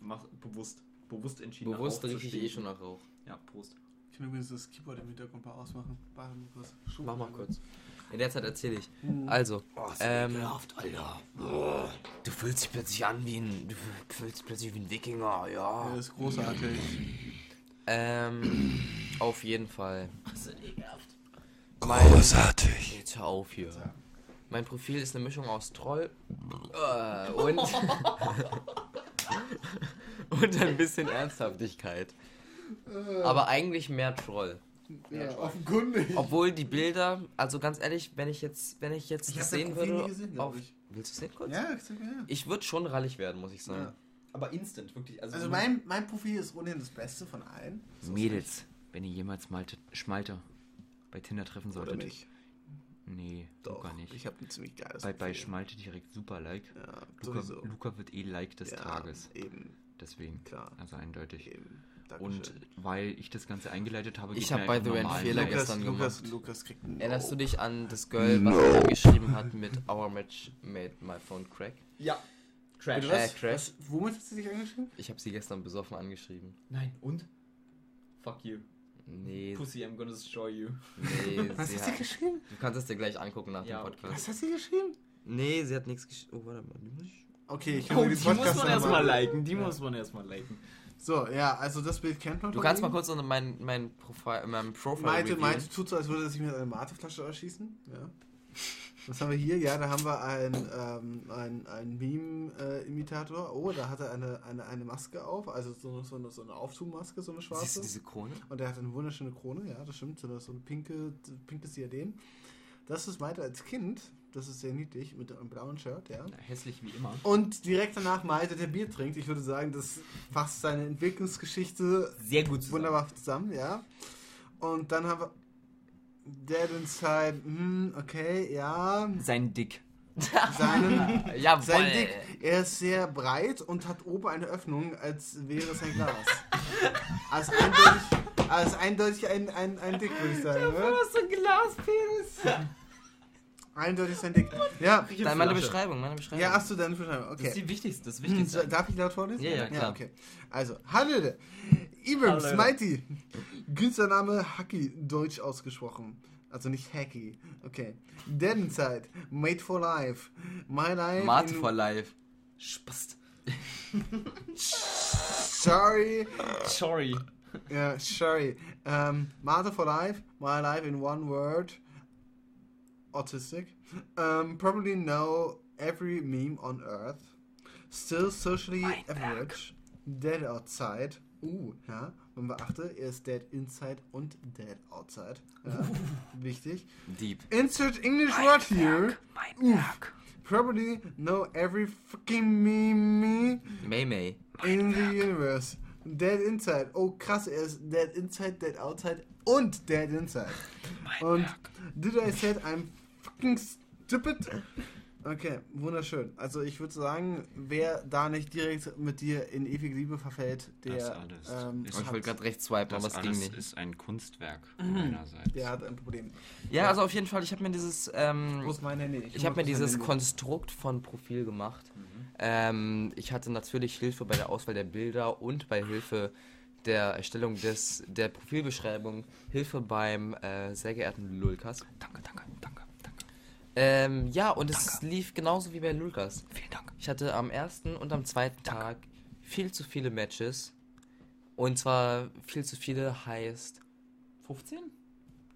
Mach bewusst. Bewusst entschieden. nach
Bewusst rieche ich eh schon nach Rauch.
Ja, Prost.
Ich kann übrigens das Keyboard im Hintergrund mal ausmachen.
Mach mal kurz. In der Zeit erzähle ich.
Hm.
Also, ähm,
Alter. Du fühlst dich plötzlich an wie ein. Du fühlst dich plötzlich wie ein Wikinger, ja.
Ja, ist großartig.
ähm, auf jeden Fall.
Großartig.
Jetzt hör auf hier. Mein Profil ist eine Mischung aus Troll äh, und, und ein bisschen Ernsthaftigkeit. Aber eigentlich mehr Troll.
Ja, offenkundig.
Obwohl die Bilder, also ganz ehrlich, wenn ich jetzt, wenn ich jetzt
Ich
sehen würde,
nie gesehen,
auf,
ich.
willst du sehen kurz?
Ja, ich sag, ja.
Ich würde schon rallig werden, muss ich sagen.
Ja.
Aber instant, wirklich. Also,
Also mein, mein Profil ist ohnehin das Beste von allen.
Mädels, wenn ihr jemals Malte, Schmalter bei Tinder treffen
nicht. Oder
solltet.
nicht?
Nee,
Doch,
Luca nicht.
ich habe ein ziemlich geiles
bei, bei. Schmalte direkt super Like.
Ja,
Luca. Luca wird eh Like des
ja,
Tages.
Eben,
Deswegen.
klar.
Also eindeutig.
Eben.
Und
Dankeschön.
weil ich das Ganze eingeleitet habe,
Ich
gebt
hab
mir
by the way einen Fehler
Like.
gestern
Lukas,
gemacht.
Lukas kriegt einen
Erinnerst du
No.
dich an das Girl, was mir geschrieben hat mit Our Match made my phone crack?
Ja.
Bitte was?
Äh, Crash.
was? Womit hast du dich angeschrieben?
Ich habe sie gestern besoffen angeschrieben.
Nein, und? Fuck you.
Nee,
Pussy, I'm gonna destroy you.
nee,
Was
sie
hat sie geschrieben?
du kannst es dir gleich angucken nach
Ja,
dem
okay.
Podcast.
Was hat sie geschrieben?
Nee, sie hat nichts geschrieben. Oh, warte mal. die muss ich-
Okay, ich
Oh,
höre
die
den
muss
Podcast
man erstmal
mal.
liken. Die muss man erstmal liken.
So, ja, also das Bild kennt man
Du kannst mal kurz unter mein, mein Profil, mein Profile
Meinte, tut so, als würde er sich mit einer Mateflasche erschießen. Ja. Was haben wir hier? Ja, da haben wir einen, ähm, einen, einen Meme-Imitator. oh, da hat er eine, eine, eine Maske auf, also so, so, eine, so eine Aufzugmaske, so eine
Siehst
schwarze.
du diese Krone?
Und er hat eine wunderschöne Krone, ja, das stimmt, so eine, so ein pinke, pinkes Diadem. Das ist Malte als Kind, das ist sehr niedlich, mit einem blauen Shirt, ja.
Hässlich wie immer.
Und direkt danach Malte, der Bier trinkt. Ich würde sagen, das fasst seine Entwicklungsgeschichte
Sehr gut zusammen.
wunderbar zusammen, ja. Und dann haben wir Dead Inside, hm, okay, ja.
Sein Dick.
Seinen,
Jawohl.
sein Dick, er ist sehr breit und hat oben eine Öffnung, als wäre es ein Glas. Also eindeutig, also eindeutig ein, ein, ein Dick, würde ich sagen. Oder?
ist so ein Glaspenis.
Eindeutig sein Dick. Ja,
Dann meine Beschreibung, meine Beschreibung.
ja, hast du deine Beschreibung?
Das ist
Okay.
die wichtigste, das
Hm,
Wichtigste.
so- Darf ich laut vorlesen?
Ja, ja, klar.
okay. Also, hallo, Ibrams,
Hallo.
Mighty. Künstlername Hacky, deutsch ausgesprochen. Also nicht Hacky. Okay. Inside, Made for Life, My Life.
Mate for Life. Spast.
Sorry.
Sorry.
Ja, sorry. Um, Mate for Life, My Life in one word. Autistic. Um, probably know every meme on earth. Still socially average. Dead outside. Uh, ja. Man beachte, er ist dead inside und dead outside. Ja, wichtig.
Deep.
Insert English word here.
Mein
Oof. Probably know every fucking meme
May May.
in the universe. Dead inside. Oh krass, er ist dead inside, dead outside und dead inside. und did I said I'm fucking stupid? Okay, wunderschön. Also ich würde sagen, wer da nicht direkt mit dir in ewige Liebe verfällt, der,
Das alles
ähm,
ist-
ich wollte gerade rechts swipen, aber
Das
es ging nicht.
ist ein Kunstwerk meinerseits.
der hat ein Problem.
Ja, also auf jeden Fall, ich habe mir dieses, ähm,
Wo ist mein Handy?
ich habe mir dieses. Konstrukt von Profil gemacht. Ähm, ich hatte natürlich Hilfe bei der Auswahl der Bilder und bei Hilfe der Erstellung des, der Profilbeschreibung, Hilfe beim äh, sehr geehrten Lulkas.
Danke, danke, danke.
Ähm, ja, und es lief genauso wie bei Lulkas.
Vielen Dank.
Ich hatte am ersten und am zweiten Tag viel zu viele Matches. Und zwar viel zu viele heißt.
15?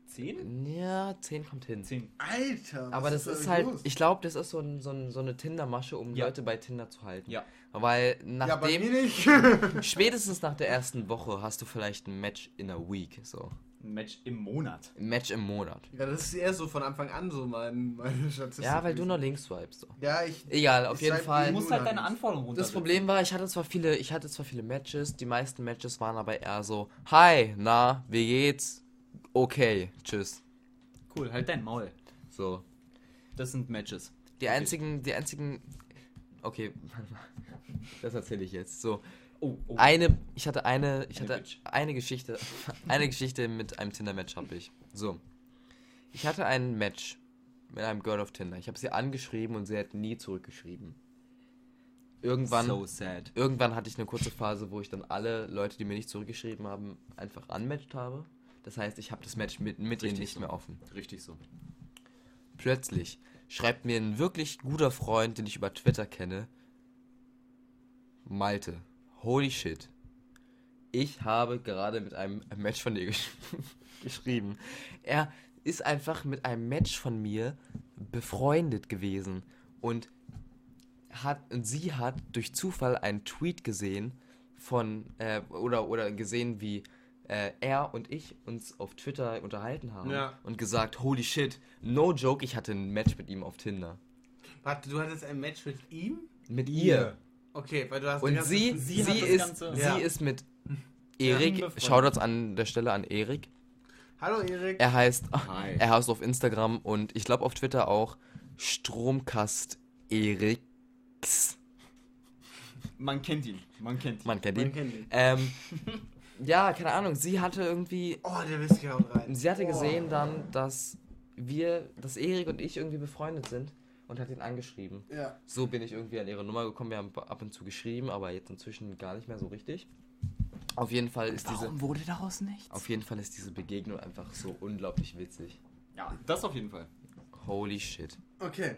10?
Ja, 10 kommt hin.
10.
Alter! was
Aber das
da
ist
eigentlich
halt,
los?
ich glaube, das ist so, ein, so, ein, so eine Tinder-Masche, um
Ja.
Leute bei Tinder zu halten.
Ja.
Weil
ja, bei
nachdem,
mir nicht.
spätestens nach der ersten Woche hast du vielleicht ein Match in a week, so.
Ein Match im Monat.
Ein Match im Monat.
ja, das ist eher so von Anfang an so mein, meine Statistik.
Ja, weil du noch links swipest, so.
Ja, ich.
Egal, auf
Ich
jeden Fall.
Du musst halt deine Anforderungen runter.
Das Problem war, ich hatte zwar viele, ich hatte zwar viele Matches, die meisten Matches waren aber eher so, hi, na, wie geht's? Okay, tschüss.
Cool, halt dein Maul.
So.
Das sind Matches.
Die einzigen, die einzigen. Okay, warte mal. Das erzähle ich jetzt. So.
Oh, oh.
Eine, ich hatte eine, ich
Eine
hatte
Bitch.
eine Geschichte, eine Geschichte mit einem Tinder-Match habe ich. So. Ich hatte ein Match mit einem Girl auf Tinder. Ich habe sie angeschrieben und sie hat nie zurückgeschrieben. Irgendwann,
So sad.
irgendwann hatte ich eine kurze Phase, wo ich dann alle Leute, die mir nicht zurückgeschrieben haben, einfach unmatched habe. Das heißt, ich habe das Match mit, mit
Richtig
nicht
so.
mehr offen.
Richtig so.
Plötzlich schreibt mir ein wirklich guter Freund, den ich über Twitter kenne, Malte, holy shit. Ich habe gerade mit einem Match von dir gesch geschrieben. Er ist einfach mit einem Match von mir befreundet gewesen und hat und sie hat durch Zufall einen Tweet gesehen von äh, oder oder gesehen wie äh, er und ich uns auf Twitter unterhalten haben
Ja.
und gesagt holy shit no joke ich hatte ein Match mit ihm auf Tinder
Warte, du hattest ein Match mit ihm?
mit ihr
Okay, weil du hast
und
ganze-
sie
sie
sie, ist
Ganze-
sie
Ja.
ist mit Erik
befreundet.
Shoutouts an der Stelle an Erik
Hallo Erik.
er heißt
Hi.
er heißt auf Instagram und ich glaube auf Twitter auch Stromkast Eriks
Man kennt ihn. Man kennt ihn.
man kennt
Man
ihn
kennt ihn.
ähm, ja keine Ahnung sie hatte irgendwie
Oh, der Whisky haut rein.
Sie hatte
oh.
gesehen dann, dass wir, dass Erik und ich irgendwie befreundet sind und hat ihn angeschrieben.
Ja.
So bin ich irgendwie an ihre Nummer gekommen. Wir haben ab und zu geschrieben, aber jetzt inzwischen gar nicht mehr so richtig. Auf jeden Fall ist diese,
Warum wurde daraus nichts?
auf jeden Fall ist diese Begegnung einfach so unglaublich witzig.
ja, das auf jeden Fall.
Holy shit.
Okay.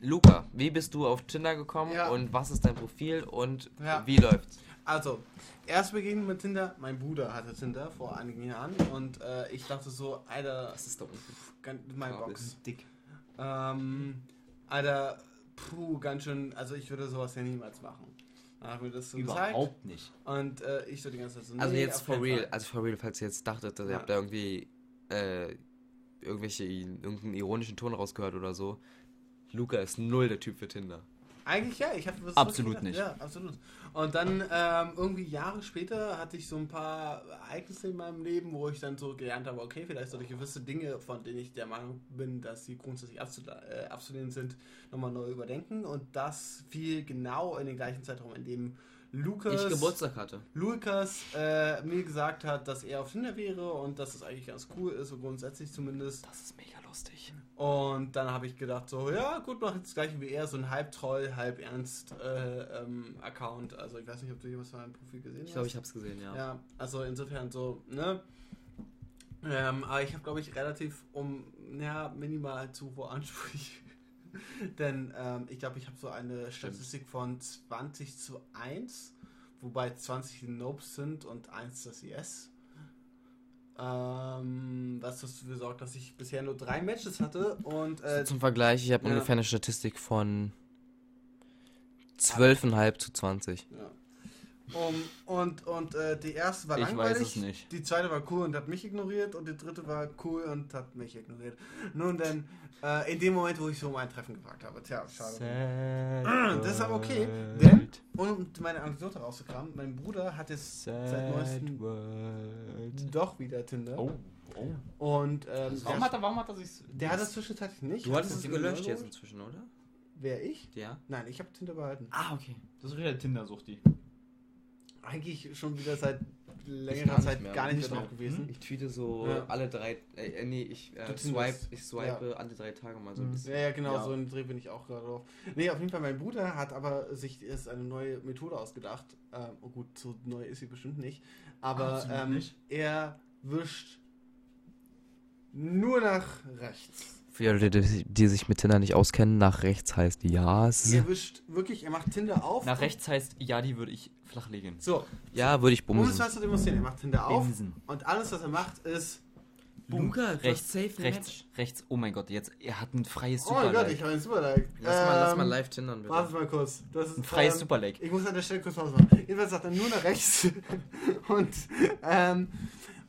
Luca, wie bist du auf Tinder gekommen
Ja.
und was ist dein Profil und
Ja.
wie läuft's?
Also, erste Begegnung mit Tinder. Mein Bruder hatte Tinder vor einigen Jahren und äh, ich dachte so, Alter,
Was ist da unten?
ganz, meine
Kabel.
Box.
Dick.
Ähm, Alter, puh, ganz schön, also ich würde sowas ja niemals machen. Dann hat mir das so gezeigt
Überhaupt nicht.
und äh, ich so die ganze Zeit so,
Also
nee,
jetzt for real, also for real, falls ihr jetzt dachtet, dass ihr
Ja.
habt da irgendwie äh, irgendwelche irgendeinen ironischen Ton rausgehört oder so. Luca ist null der Typ für Tinder.
Eigentlich ja, ich habe
Absolut nicht.
Ja, absolut. Und dann ähm, irgendwie Jahre später hatte ich so ein paar Ereignisse in meinem Leben, wo ich dann so gelernt habe, okay, vielleicht sollte ich gewisse Dinge, von denen ich der Meinung bin, dass sie grundsätzlich abzule äh, abzulehnen sind, nochmal neu überdenken. Und das fiel genau in den gleichen Zeitraum, in dem Lukas,
Ich Geburtstag hatte.
Lukas äh, mir gesagt hat, dass er auf Tinder wäre und dass es eigentlich ganz cool ist, so grundsätzlich zumindest.
Das ist mega lustig.
Und dann habe ich gedacht, so, ja, gut, mach jetzt das gleiche wie er, so ein halb Troll, halb ernst äh, ähm, Account. Also, ich weiß nicht, ob du jemals von meinem Profil gesehen
Ich glaube,
hast.
ich hab's gesehen, ja.
Ja, also insofern so, ne? Ähm, aber ich habe, glaube ich, relativ um, ja, minimal zu hohe Ansprüche. Denn ähm, ich glaube, ich habe so eine Statistik von 20 zu 1, wobei 20 die Nopes sind und 1 das Yes. Ähm, was dafür sorgt, dass ich bisher nur drei Matches hatte und äh,
Zum Vergleich, ich habe
ja.
ungefähr eine Statistik von 12,5 zu 20.
Ja. Um, und und äh, die erste war
Ich weiß
langweilig,
es nicht.
die zweite war cool und hat mich ignoriert und die dritte war cool und hat mich ignoriert. Nun denn, äh, in dem Moment, wo ich so um ein Treffen gefragt habe. Tja, schade. Das ist aber okay, denn, um meine Anekdote rauszukramen, mein Bruder hat jetzt seit neuestem doch wieder Tinder.
Oh, oh.
Und ähm,
Warum
der,
hat er, warum hat er sich...
der hat das zwischenzeitlich nicht.
Du
Hat
hattest es gelöscht jetzt inzwischen, oder?
Wer ich?
Ja.
Nein, ich habe Tinder behalten.
Ah, okay. Das ist wieder Tinder-Suchti.
Eigentlich schon wieder seit längerer Zeit
mehr.
gar nicht drauf gewesen.
Ich tweete so
Ja.
alle drei, äh, äh, nee, ich äh, swipe, ich swipe alle drei Tage mal so ein
Mhm.
bisschen.
Ja, ja, genau,
Ja.
so einen Dreh bin ich auch gerade drauf. Nee, auf jeden Fall, mein Bruder hat aber sich erst eine neue Methode ausgedacht. Ähm, oh gut, so neu ist sie bestimmt nicht. Aber ähm,
nicht.
er wischt nur nach rechts.
Für die Leute, die, die sich mit Tinder nicht auskennen, nach rechts heißt ja.
Er wischt wirklich, er macht Tinder auf.
Nach rechts heißt, ja, die würde ich flachlegen.
So,
Ja, würde ich
um es
bumsen.
mal zu demonstrieren, er macht Tinder auf.
Bimsen.
Und alles, was er macht, ist.
Luca,
Rechts, rechts, rechts. Oh mein Gott, jetzt, er hat ein freies
Oh mein Gott, ich habe einen Super-Like.
Lass, mal, lass mal
Ähm,
live tindern, bitte.
Warte mal kurz. Das ist,
Ein freies
ähm,
Super-Like.
Ich muss an der Stelle kurz Pause machen. Jedenfalls sagt er nur nach rechts und, ähm,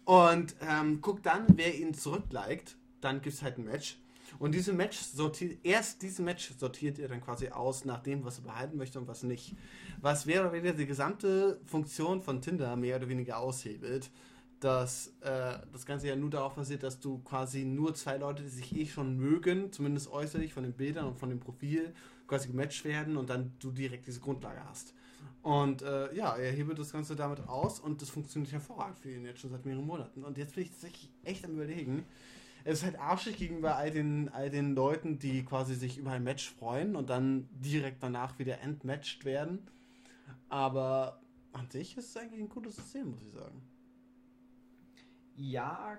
und ähm, guckt dann, wer ihn zurückliked. Dann gibt es halt ein Match. Und diese Match sortiert, erst diese Match sortiert er dann quasi aus nach dem, was er behalten möchte und was nicht. Was mehr oder weniger die gesamte Funktion von Tinder mehr oder weniger aushebelt. Dass äh, das Ganze ja nur darauf basiert, dass du quasi nur zwei Leute, die sich eh schon mögen, zumindest äußerlich von den Bildern und von dem Profil, quasi gematcht werden und dann du direkt diese Grundlage hast. Und äh, ja, er hebelt das Ganze damit aus und das funktioniert hervorragend für ihn jetzt schon seit mehreren Monaten. Und jetzt bin ich tatsächlich echt am überlegen. Es ist halt arschig gegenüber all den, all den Leuten, die quasi sich über ein Match freuen und dann direkt danach wieder entmatched werden. Aber an sich ist es eigentlich ein gutes System, muss ich sagen.
Ja,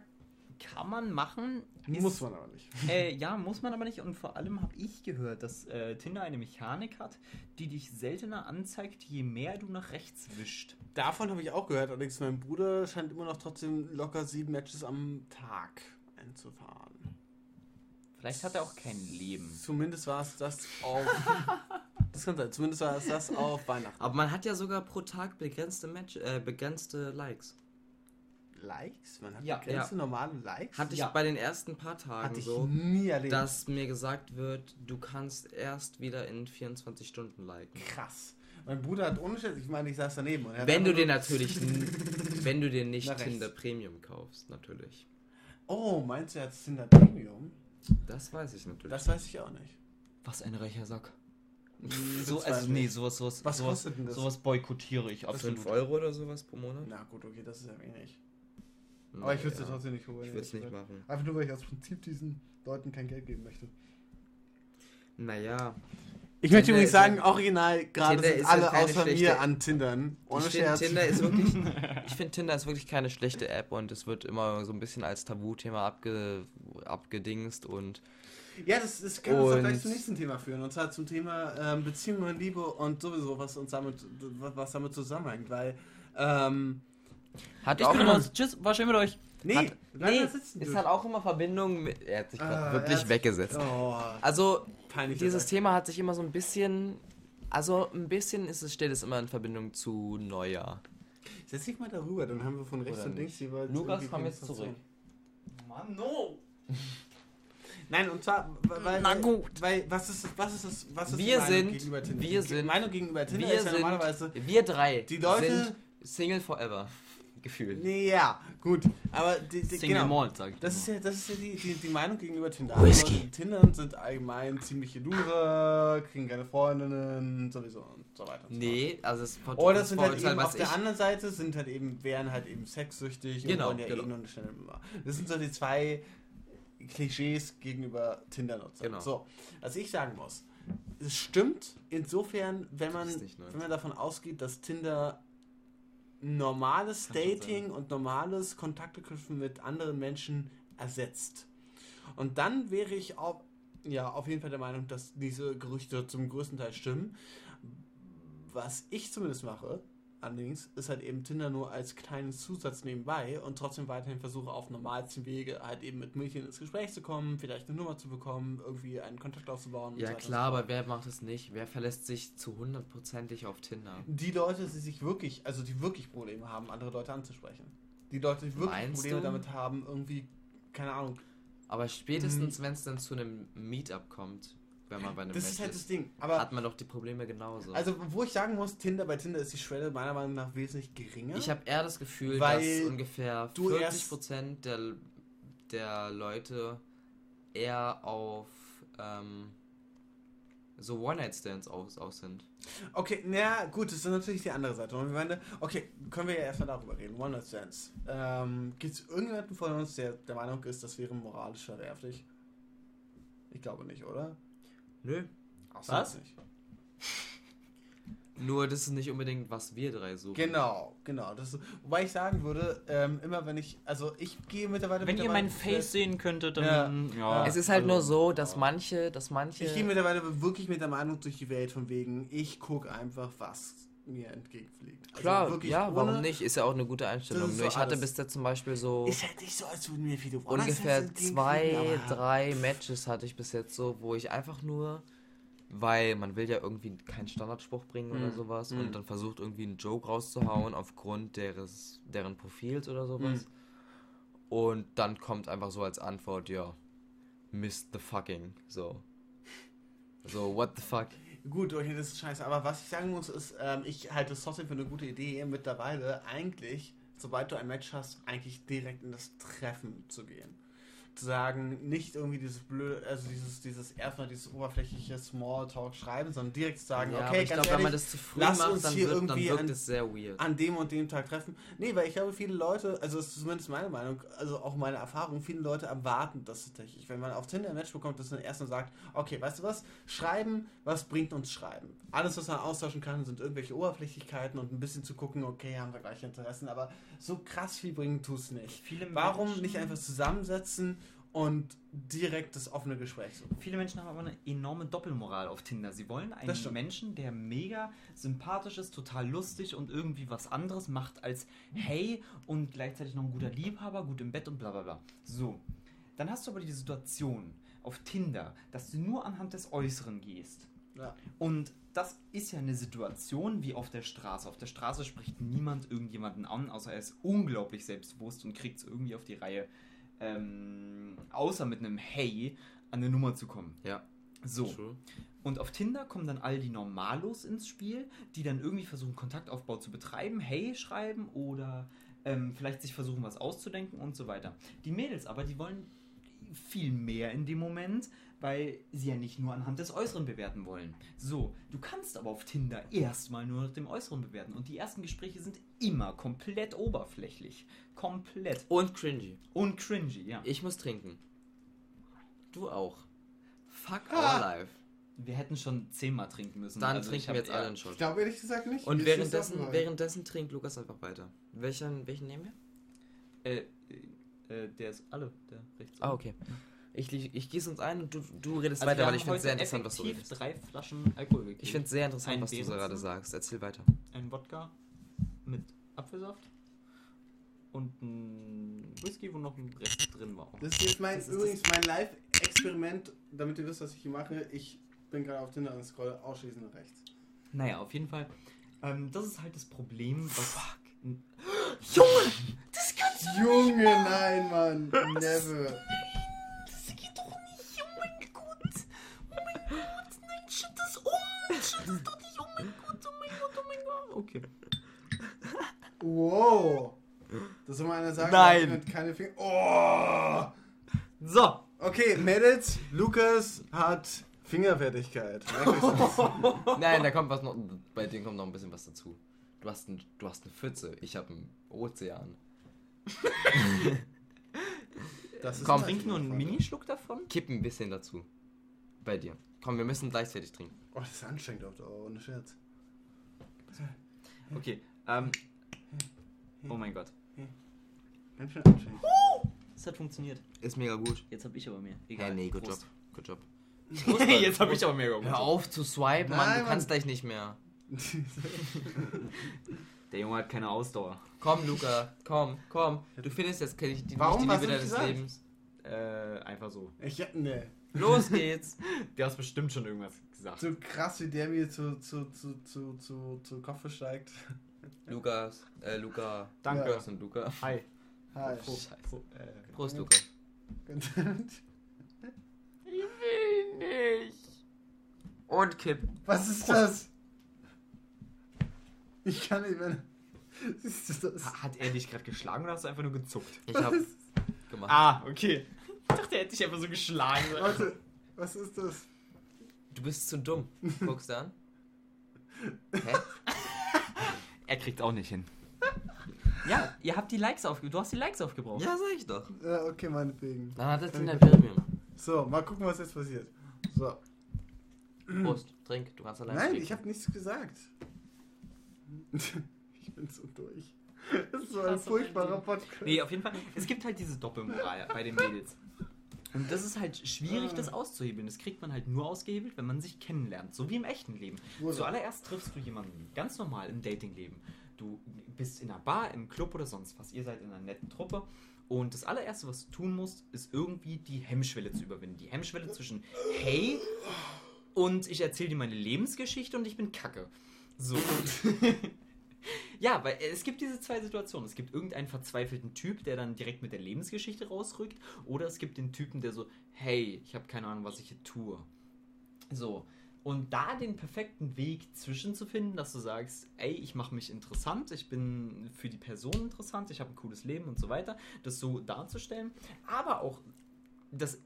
kann man machen.
Muss man aber nicht.
Äh, ja, muss man aber nicht. Und vor allem habe ich gehört, dass äh, Tinder eine Mechanik hat, die dich seltener anzeigt, je mehr du nach rechts wischt.
Davon habe ich auch gehört, allerdings mein Bruder scheint immer noch trotzdem locker sieben Matches am Tag einzufahren.
Vielleicht hat er auch kein Leben.
Zumindest war es das auf. das kann sein, zumindest war es das auf Weihnachten.
Aber man hat ja sogar pro Tag begrenzte Match, äh, begrenzte Likes.
Likes? Man hat
Ja,
begrenzte normale Likes?
Hatte ich
Ja.
bei den ersten paar Tagen
Hatte ich
so,
nie erlebt.
dass mir gesagt wird, du kannst erst wieder in 24 Stunden liken.
krass. Mein Bruder hat ohne Scheiß, ich meine, ich saß daneben. Er
Wenn du dir natürlich, wenn du dir nicht. Tinder Premium kaufst, natürlich.
Oh, meinst du jetzt Tinder Premium?
Das weiß ich natürlich.
Das weiß ich auch nicht.
Was ein reicher Sack.
Das
So, also, nee, sowas, sowas,
Was
sowas,
kostet denn das?
sowas boykottiere ich absolut.
5 Euro oder sowas pro Monat?
Na gut, okay, das ist ja wenig. Aber ich würde es
Naja,
trotzdem nicht holen.
Ich würde es nicht machen.
Einfach nur, weil ich aus Prinzip diesen Leuten kein Geld geben möchte.
Naja,
Ich möchte übrigens sagen, original, gerade sind alle außer
schlechte-
mir an Tindern. Ohne
ich
Scherz.
Tinder ist wirklich, ich finde Tinder ist wirklich keine schlechte App und es wird immer so ein bisschen als Tabuthema abge, abgedingst und
Ja, das, das kann uns auch gleich zum nächsten Thema führen. Und zwar zum Thema ähm, Beziehung und Liebe und sowieso, was uns damit, was damit zusammenhängt. Weil, ähm,
hat
Ich
auch
bin
immer.
Tschüss, war schön mit euch.
nee,
hat, nee es hat auch immer Verbindung mit, er hat sich
Ah, er
wirklich
hat-
weggesetzt.
Oh,
Also
peinlich.
dieses Thema hat sich immer so ein bisschen, also ein bisschen ist es, steht es immer in Verbindung zu Neujahr.
Setz dich mal darüber, dann haben wir von rechts
Oder
und links jeweils.
Lukas, komm jetzt zurück.
Mann, no.
Nein, und zwar, weil,
Na gut.
weil was ist, was ist das, was ist
Wir
die Meinung
sind-
gegenüber Tinder?
wir
Die
sind-
Meinung gegenüber Tinder
Wir
ist ja
sind,
normalerweise,
wir drei
Die Leute-
sind Single forever, gefühlt.
nee, ja, gut, aber die, die,
Single
genau,
Malt, sag ich.
das ist ja, das ist ja die, die, die Meinung gegenüber Tinder.
Whisky.
Also, Tinder sind allgemein ziemliche Loser, kriegen keine Freundinnen, sowieso und so weiter. Und so
Nee, also es
fort. Oder sind halt eben
was
auf der anderen Seite sind halt eben, wären halt eben sexsüchtig
Genau,
und wollen ja
genau.
eh nur eine schnelle Nummer. Das sind so die zwei Klischees gegenüber Tinder-Nutzern.
Genau.
So, was ich sagen muss, es stimmt insofern, wenn man,
ist
wenn man davon ausgeht, dass Tinder normales Dating und normales Kontakteknüpfen mit anderen Menschen ersetzt. Und dann wäre ich auch, ja, auf jeden Fall der Meinung, dass diese Gerüchte zum größten Teil stimmen. Was ich zumindest mache, allerdings, ist halt eben Tinder nur als kleinen Zusatz nebenbei und trotzdem weiterhin versuche auf normalsten Wege halt eben mit Mädchen ins Gespräch zu kommen, vielleicht eine Nummer zu bekommen, irgendwie einen Kontakt aufzubauen.
Ja
so
klar,
so
aber wer macht es nicht? Wer verlässt sich zu hundertprozentig auf Tinder?
Die Leute, die sich wirklich, also die wirklich Probleme haben, andere Leute anzusprechen. Die Leute, die wirklich
Meinst
Probleme
du?
damit haben, irgendwie, keine Ahnung.
Aber
Mhm.
spätestens, wenn es dann zu einem Meetup kommt, wenn man bei einem
Das
Match
ist halt das Ding. Aber
hat man doch die Probleme genauso.
Also, wo ich sagen muss, Tinder bei Tinder ist die Schwelle meiner Meinung nach wesentlich geringer.
ich habe eher das Gefühl, dass ungefähr
du
40% der, der Leute eher auf ähm, so One-Night-Stands aus, aus sind.
okay, na gut, das ist natürlich die andere Seite. Und meine, okay, können wir ja erstmal darüber reden. One Night Stands. Ähm, Gibt es irgendjemanden von uns, der der Meinung ist, das wäre moralisch verwerflich? Ich glaube nicht, oder?
Nö.
Absolut
Was?
Nicht.
Nur das ist nicht unbedingt, was wir drei suchen.
Genau, genau. Das wobei ich sagen würde, ähm, immer wenn ich, also ich gehe mittlerweile.
Wenn ihr
mittlerweile-
mein Face sehen könntet, dann.
Ja.
Es ist halt nur
also,
so, dass manche, dass manche.
Ich gehe mittlerweile wirklich mit der Meinung durch die Welt von wegen, ich gucke einfach, was mir entgegenfliegt. Also
Klar, ja, warum nicht? Ist ja auch eine gute Einstellung. Nur ich hatte bis jetzt zum Beispiel so
Ist halt nicht so, als würden mir viele
ungefähr zwei, drei Matches hatte ich bis jetzt so, wo ich einfach nur, weil man will ja irgendwie keinen Standardspruch bringen oder
Mhm.
sowas
Mhm.
und dann versucht irgendwie einen Joke rauszuhauen aufgrund deres, deren Profils oder sowas.
Mhm.
Und dann kommt einfach so als Antwort, ja, missed the fucking, so. So, what the fuck?
Gut, okay, das ist scheiße. Aber was ich sagen muss, ist, ähm, ich halte es trotzdem für eine gute Idee, mittlerweile eigentlich, sobald du ein Match hast, eigentlich direkt in das Treffen zu gehen. Sagen, nicht irgendwie dieses blöde, also dieses, dieses erstmal dieses oberflächliche Smalltalk schreiben, sondern direkt sagen,
ja,
okay,
ich
ganz
glaube, wenn man das zu früh
lass
macht,
uns
dann,
hier
wird, dann
irgendwie
wirkt
an-
es sehr weird.
an dem und dem Tag treffen. Nee, weil ich glaube, viele Leute, also das ist zumindest meine Meinung, also auch meine Erfahrung, viele Leute erwarten das tatsächlich. Wenn man auf Tinder ein Match bekommt, dass man erst mal sagt, okay, weißt du was, schreiben, was bringt uns schreiben? Alles, was man austauschen kann, sind irgendwelche Oberflächlichkeiten und ein bisschen zu gucken, okay, haben wir gleiche Interessen, aber so krass viel bringen tust nicht.
Viele
Warum
Menschen-
nicht einfach zusammensetzen und direkt das offene Gespräch suchen?
Viele Menschen haben aber eine enorme Doppelmoral auf Tinder. Sie wollen einen. Menschen, der mega sympathisch ist, total lustig und irgendwie was anderes macht als hey und gleichzeitig noch ein guter Liebhaber, gut im Bett und bla bla bla. So. Dann hast du aber die Situation auf Tinder, dass du nur anhand des Äußeren gehst.
Ja.
Und das ist ja eine Situation wie auf der Straße. Auf der Straße spricht niemand irgendjemanden an, außer er ist unglaublich selbstbewusst und kriegt es irgendwie auf die Reihe, ähm, außer mit einem Hey an eine Nummer zu kommen.
Ja.
So.
True.
Und auf Tinder kommen dann all die Normalos ins Spiel, die dann irgendwie versuchen, Kontaktaufbau zu betreiben, Hey schreiben oder ähm, vielleicht sich versuchen, was auszudenken und so weiter. Die Mädels aber, die wollen viel mehr in dem Moment, weil sie ja nicht nur anhand des Äußeren bewerten wollen. So, du kannst aber auf Tinder erstmal nur nach dem Äußeren bewerten und die ersten Gespräche sind immer komplett oberflächlich. Komplett.
Und cringy.
Und cringy, ja.
Ich muss trinken. Du auch. Fuck
Ah.
our life.
wir hätten schon zehnmal trinken müssen.
Dann
Also
trinken wir jetzt alle einen
Ich glaube ehrlich gesagt nicht.
Und währenddessen, währenddessen trinkt Lukas einfach weiter. Welchen, welchen nehmen wir?
Äh, äh, der ist alle, der rechts.
Ah,
oben.
okay. Ich, ich gieße uns ein und du, du redest
Also
weiter, weil ich finde es sehr interessant, was du redest.
drei Flaschen Alkohol gekriegt.
Ich finde es sehr interessant,
Ein
was du so
Beerenzen.
gerade sagst. Erzähl weiter.
ein Wodka mit Apfelsaft und ein Whisky, wo noch ein Rest drin war.
Das ist jetzt mein,
Das ist
übrigens mein Live-Experiment, damit ihr wisst, was ich hier mache. Ich bin gerade auf Tinder und scroll ausschließend nach rechts.
Naja, auf jeden Fall. Ähm, das ist halt das Problem, was. N-
Junge! Das kannst
Junge, nein, Mann. Never.
Das doch nicht! Oh mein Gott! Oh mein Gott! Oh mein Gott!
Okay.
Wow. Das soll mal einer sagen.
Nein.
Keine Finger. Oh.
So!
Okay, Mädels, Lukas hat Fingerfertigkeit.
Nein, da kommt was noch. Bei denen kommt noch ein bisschen was dazu. Du hast, ein, du hast eine Pfütze, ich habe einen Ozean.
Das ist
Komm,
Trink nur einen. Minischluck davon.
Kipp ein bisschen dazu. Bei dir. Komm, wir müssen gleichzeitig trinken.
Oh, das ist anstrengend auf Dauer, ohne Scherz.
Okay. Ähm. Oh mein Gott.
Ganz schön anstrengend.
Das hat funktioniert.
Ist mega gut.
Jetzt hab ich aber mehr.
Hey, nee, good job.
Prost.
Good job.
Jetzt hab ich aber mehr
Hör auf zu swipen, Mann,
Nein,
du kannst
Mann.
gleich nicht mehr.
Der Junge hat keine Ausdauer.
Komm, Luca, komm, komm. Du findest jetzt kenn ich die,
Warum?
nicht die Liebe
hab ich
deines
gesagt?
Lebens.
Äh, einfach so.
Ich hab ne.
Los geht's.
Der hast bestimmt schon irgendwas gesagt.
So krass, wie der mir zu, zu, zu, zu, zu, zu Kopf steigt.
Lukas, äh, Luca.
Danke.
Lukas und Luca.
Hi.
Hi.
Scheiße. Äh,
Prost, Luca.
ich will nicht.
Und Kipp.
Was ist das? Ich kann nicht mehr. Siehst du das?
Ha- Hat er dich gerade geschlagen oder hast du einfach nur gezuckt?
Ich hab gemacht.
Ah, okay. Ich dachte, er hätte dich einfach so geschlagen.
Warte, was ist das?
Du bist zu dumm. Guckst du an? Hä?
Er kriegt auch nicht hin. Ja, ihr habt die Likes aufge... Du hast die Likes aufgebraucht.
Ja, sag ich doch.
Ja, okay, meinetwegen.
Dann hat er Tinder Premium.
So, mal gucken, was jetzt passiert. So.
Prost, trink. Du kannst allein
Nein,
trinken.
ich habe nichts gesagt. Ich bin so durch. Das ist so ein furchtbarer Podcast.
Nee, auf jeden Fall. Es gibt halt diese Doppelmoral bei den Mädels. Und das ist halt schwierig, das auszuhebeln. Das kriegt man halt nur ausgehebelt, wenn man sich kennenlernt. So wie im echten Leben. Zuallererst triffst du jemanden ganz normal im Datingleben. Du bist in einer Bar, im Club oder sonst was. Ihr seid in einer netten Truppe. Und das allererste, was du tun musst, ist irgendwie die Hemmschwelle zu überwinden. Die Hemmschwelle zwischen Hey und ich erzähle dir meine Lebensgeschichte und ich bin Kacke. So. Ja, weil es gibt diese zwei Situationen. Es gibt irgendeinen verzweifelten Typ, der dann direkt mit der Lebensgeschichte rausrückt. Oder es gibt den Typen, der so, hey, ich habe keine Ahnung, was ich hier tue. So. Und da den perfekten Weg zwischen zu finden, dass du sagst, ey, ich mache mich interessant, ich bin für die Person interessant, ich habe ein cooles Leben und so weiter, das so darzustellen, aber auch das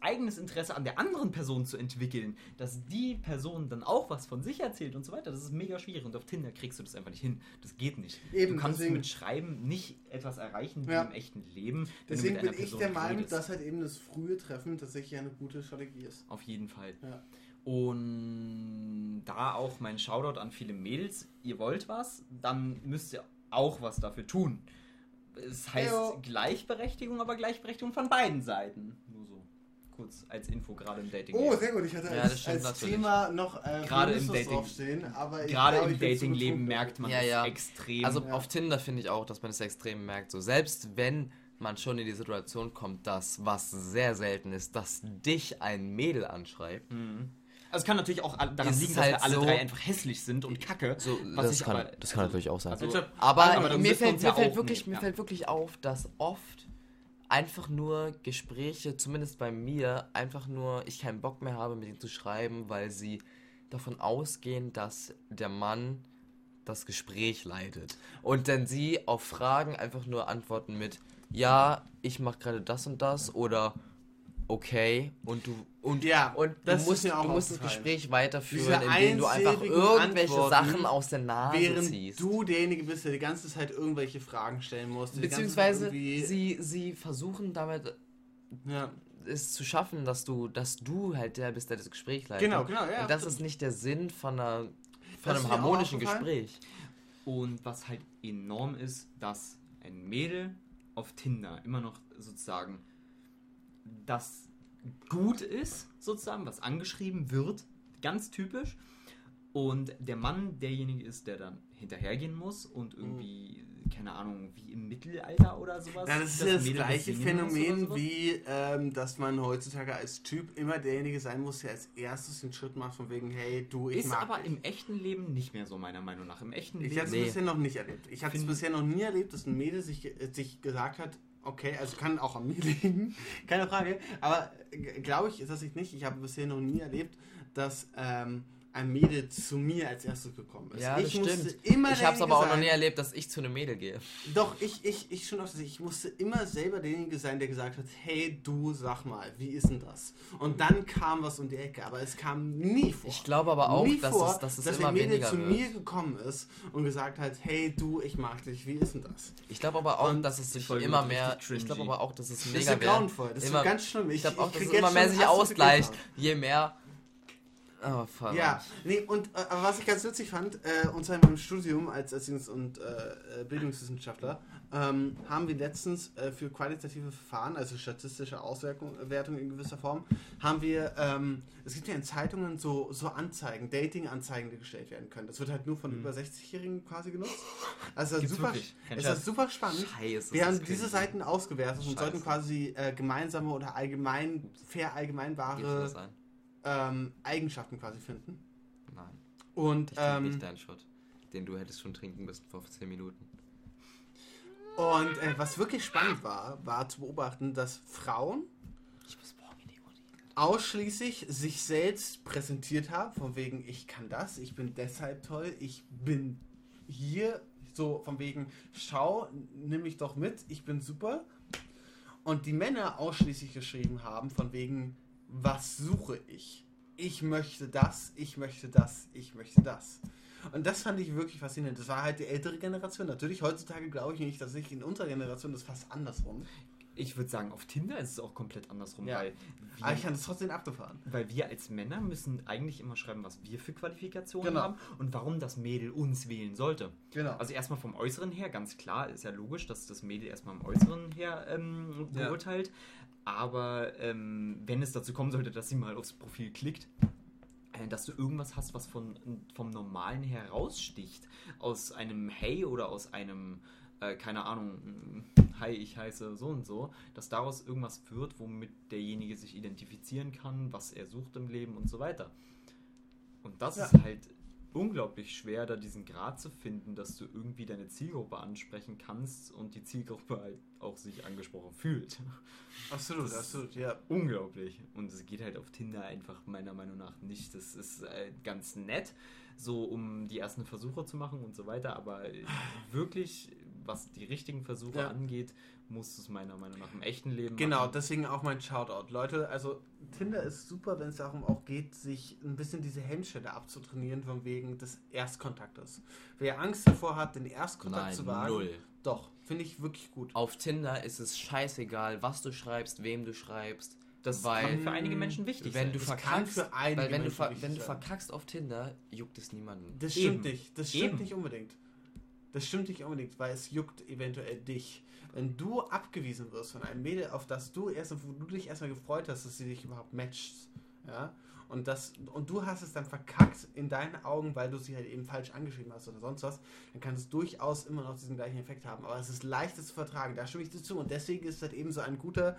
eigenes Interesse an der anderen Person zu entwickeln, dass die Person dann auch was von sich erzählt und so weiter, das ist mega schwierig und auf Tinder kriegst du das einfach nicht hin. Das geht nicht.
Eben,
du kannst
deswegen-
mit Schreiben nicht etwas erreichen wie
Ja.
im echten Leben.
Deswegen bin
einer
ich
Person
der Meinung,
redest.
dass halt eben das frühe Treffen tatsächlich eine gute Strategie ist.
Auf jeden Fall.
Ja.
Und da auch mein Shoutout an viele Mädels, ihr wollt was, dann müsst ihr auch was dafür tun. Es heißt
Heyo.
Gleichberechtigung, aber Gleichberechtigung von beiden Seiten. Kurz als Info gerade im Dating.
Oh, sehr gut. Ich hatte
Ja,
als,
das stimmt
als. Thema noch äh,
Gerade im Dating-
draufstehen, aber ich
Gerade
glaube,
im Datingleben merkt man
Ja,
das
ja.
extrem.
Also
Ja.
auf Tinder finde ich auch, dass man es extrem merkt. So selbst wenn man schon in die Situation kommt, dass was sehr selten ist, dass dich ein Mädel anschreibt.
Mhm. Also es kann natürlich auch daran liegen, dass
halt
wir alle
so-
drei einfach hässlich sind und kacke.
So,
Was
das,
ich
kann,
aber-
das kann
also-
natürlich auch sein.
also-
aber
aber
mir, fällt, mir,
ja
fällt
auch
wirklich, mir
ja.
fällt wirklich auf, dass oft einfach nur Gespräche, zumindest bei mir, einfach nur ich keinen Bock mehr habe, mit ihnen zu schreiben, weil sie davon ausgehen, dass der Mann das Gespräch leitet. Und dann sie auf Fragen einfach nur antworten mit Ja, ich mache gerade das und das oder okay und du und
Ja,
und
das
du
ist
musst,
mir auch
du musst das. Gespräch weiterführen,
Diese
indem du einfach irgendwelche
Antworten,
Sachen aus der Nase
Während
ziehst.
du derjenige bist, der die ganze Zeit irgendwelche Fragen stellen musst.
Beziehungsweise sie, sie versuchen damit
Ja.
es zu schaffen, dass du, dass du halt der bist, der das Gespräch leitet.
Genau, genau, ja,
Und das ist nicht der Sinn von, einer, von einem harmonischen. Gespräch.
Und was halt enorm ist, dass ein Mädel auf Tinder immer noch sozusagen das gut ist, sozusagen, was angeschrieben wird, ganz typisch. Und der Mann derjenige ist, der dann hinterhergehen muss und irgendwie, keine Ahnung, wie im Mittelalter oder sowas.
Ja, das ist das
Mädel
gleiche Phänomen wie, ähm, dass man heutzutage als Typ immer derjenige sein muss, der als erstes den Schritt macht von wegen, hey, du, ich
Ist
mag
aber
dich.
im echten Leben nicht mehr so, meiner Meinung nach. Im echten
Ich
Leben.
hatte es
Nee.
bisher noch nicht erlebt. Ich hatte es bisher noch nie erlebt, dass ein Mädel sich, äh, sich gesagt hat, okay, also kann auch an mir liegen, keine Frage, aber glaube ich, ist das nicht nicht. Ich habe bisher noch nie erlebt, dass ähm, ein Mädel zu mir als erstes gekommen ist.
Ja, das
ich musste
stimmt.
immer
Ich habe es aber auch noch
sein-
nie erlebt, dass ich zu einem Mädel gehe.
Doch, ich, ich, ich schon oft, ich musste immer selber derjenige sein, der gesagt hat, hey, du, sag mal, wie ist denn das? Und dann kam was um die Ecke, aber es kam nie vor.
Ich glaube aber auch,
nie
dass
vor,
es, dass es
dass
immer
ein Mädel
weniger
zu
wird.
mir gekommen ist und gesagt hat, hey, du, ich mag dich, wie ist denn das?
Ich glaube aber auch,
Und
dass es sich immer mehr. Ich glaube aber auch, dass es
Das ist ja grauenvoll, das
immer-
ist ganz schlimm.
Ich glaube auch, dass es immer mehr sich ausgleicht, je mehr. Oh, fuck.
Ja, nee, und äh, aber was ich ganz witzig fand, äh, und zwar in meinem Studium als Erziehungs- und äh, äh, Bildungswissenschaftler, ähm, haben wir letztens äh, für qualitative Verfahren, also statistische Auswertung Wertung in gewisser Form, haben wir, ähm, es gibt ja in Zeitungen so, so Anzeigen, Dating-Anzeigen, die gestellt werden können. Das wird halt nur von
Mhm.
über 60-Jährigen quasi genutzt. Also das super, ist das super spannend.
Scheiße.
Wir haben diese. Seiten ausgewertet und
Scheiße.
sollten quasi äh, gemeinsame oder allgemein, fair allgemeinbare? Ähm, Eigenschaften quasi finden.
Nein.
Und
Ich
ähm,
nicht deinen Shot. Den du hättest schon trinken müssen vor 10 Minuten.
Und äh, was wirklich spannend war, war zu beobachten, dass Frauen
Ich muss morgen in die Uni.
ausschließlich sich selbst präsentiert haben, von wegen, ich kann das, ich bin deshalb toll, ich bin hier, so von wegen, schau, nimm mich doch mit, ich bin super. Und die Männer ausschließlich geschrieben haben, von wegen, was suche ich? Ich möchte das, ich möchte das, ich möchte das. Und das fand ich wirklich faszinierend. Das war halt die ältere Generation. Natürlich, heutzutage glaube ich nicht, dass ich in unserer Generation das fast andersrum.
Ich würde sagen, auf Tinder ist es auch komplett andersrum,
Ja.
weil, wir,
Aber ich kann das trotzdem abgefahren.
weil wir als Männer müssen eigentlich immer schreiben, was wir für Qualifikationen
Genau.
haben und warum das Mädel uns wählen sollte.
Genau.
Also erstmal vom Äußeren her, ganz klar, ist ja logisch, dass das Mädel erstmal im Äußeren her ähm,
Ja.
Aber ähm, wenn es dazu kommen sollte, dass sie mal aufs Profil klickt, äh, dass du irgendwas hast, was von, vom Normalen her raussticht, aus einem Hey oder aus einem, äh, keine Ahnung, mm, Hi, ich heiße so und so, dass daraus irgendwas wird, womit derjenige sich identifizieren kann, was er sucht im Leben und so weiter. Und das
Ja.
ist halt unglaublich schwer, da diesen Grad zu finden, dass du irgendwie deine Zielgruppe ansprechen kannst und die Zielgruppe halt auch sich angesprochen fühlt.
Absolut,
Das-
absolut, ja.
Unglaublich. Und es geht halt auf Tinder einfach meiner Meinung nach nicht. Das ist äh, ganz nett, so um die ersten Versuche zu machen und so weiter, aber wirklich, was die richtigen Versuche
Ja.
angeht, muss es meiner Meinung nach im echten Leben
Genau,
machen.
deswegen auch mein Shoutout. Leute, also Tinder ist super, wenn es darum auch geht, sich ein bisschen diese Hemmschwelle abzutrainieren, von wegen des Erstkontaktes. Wer Angst davor hat, den Erstkontakt
Nein,
zu wagen,
null.
doch, finde ich wirklich gut.
Auf Tinder ist es scheißegal, was du schreibst, wem du schreibst.
Das
weil
kann für einige Menschen wichtig
wenn
sein.
du
Das kann
verkackst,
für einige
weil wenn du,
Menschen
ver
wichtig
wenn du
sein.
verkackst auf Tinder, juckt es niemanden.
Das
Eben.
stimmt nicht. Das stimmt
Eben.
nicht unbedingt. Das stimmt nicht unbedingt, weil es juckt eventuell dich. Wenn du abgewiesen wirst von einem Mädel, auf das du erst, wo du dich erstmal gefreut hast, dass sie dich überhaupt matcht, ja, und das, und du hast es dann verkackt in deinen Augen, weil du sie halt eben falsch angeschrieben hast oder sonst was, dann kann es durchaus immer noch diesen gleichen Effekt haben. Aber es ist leichter zu vertragen, da stimme ich dir zu. Und deswegen ist halt eben so ein guter,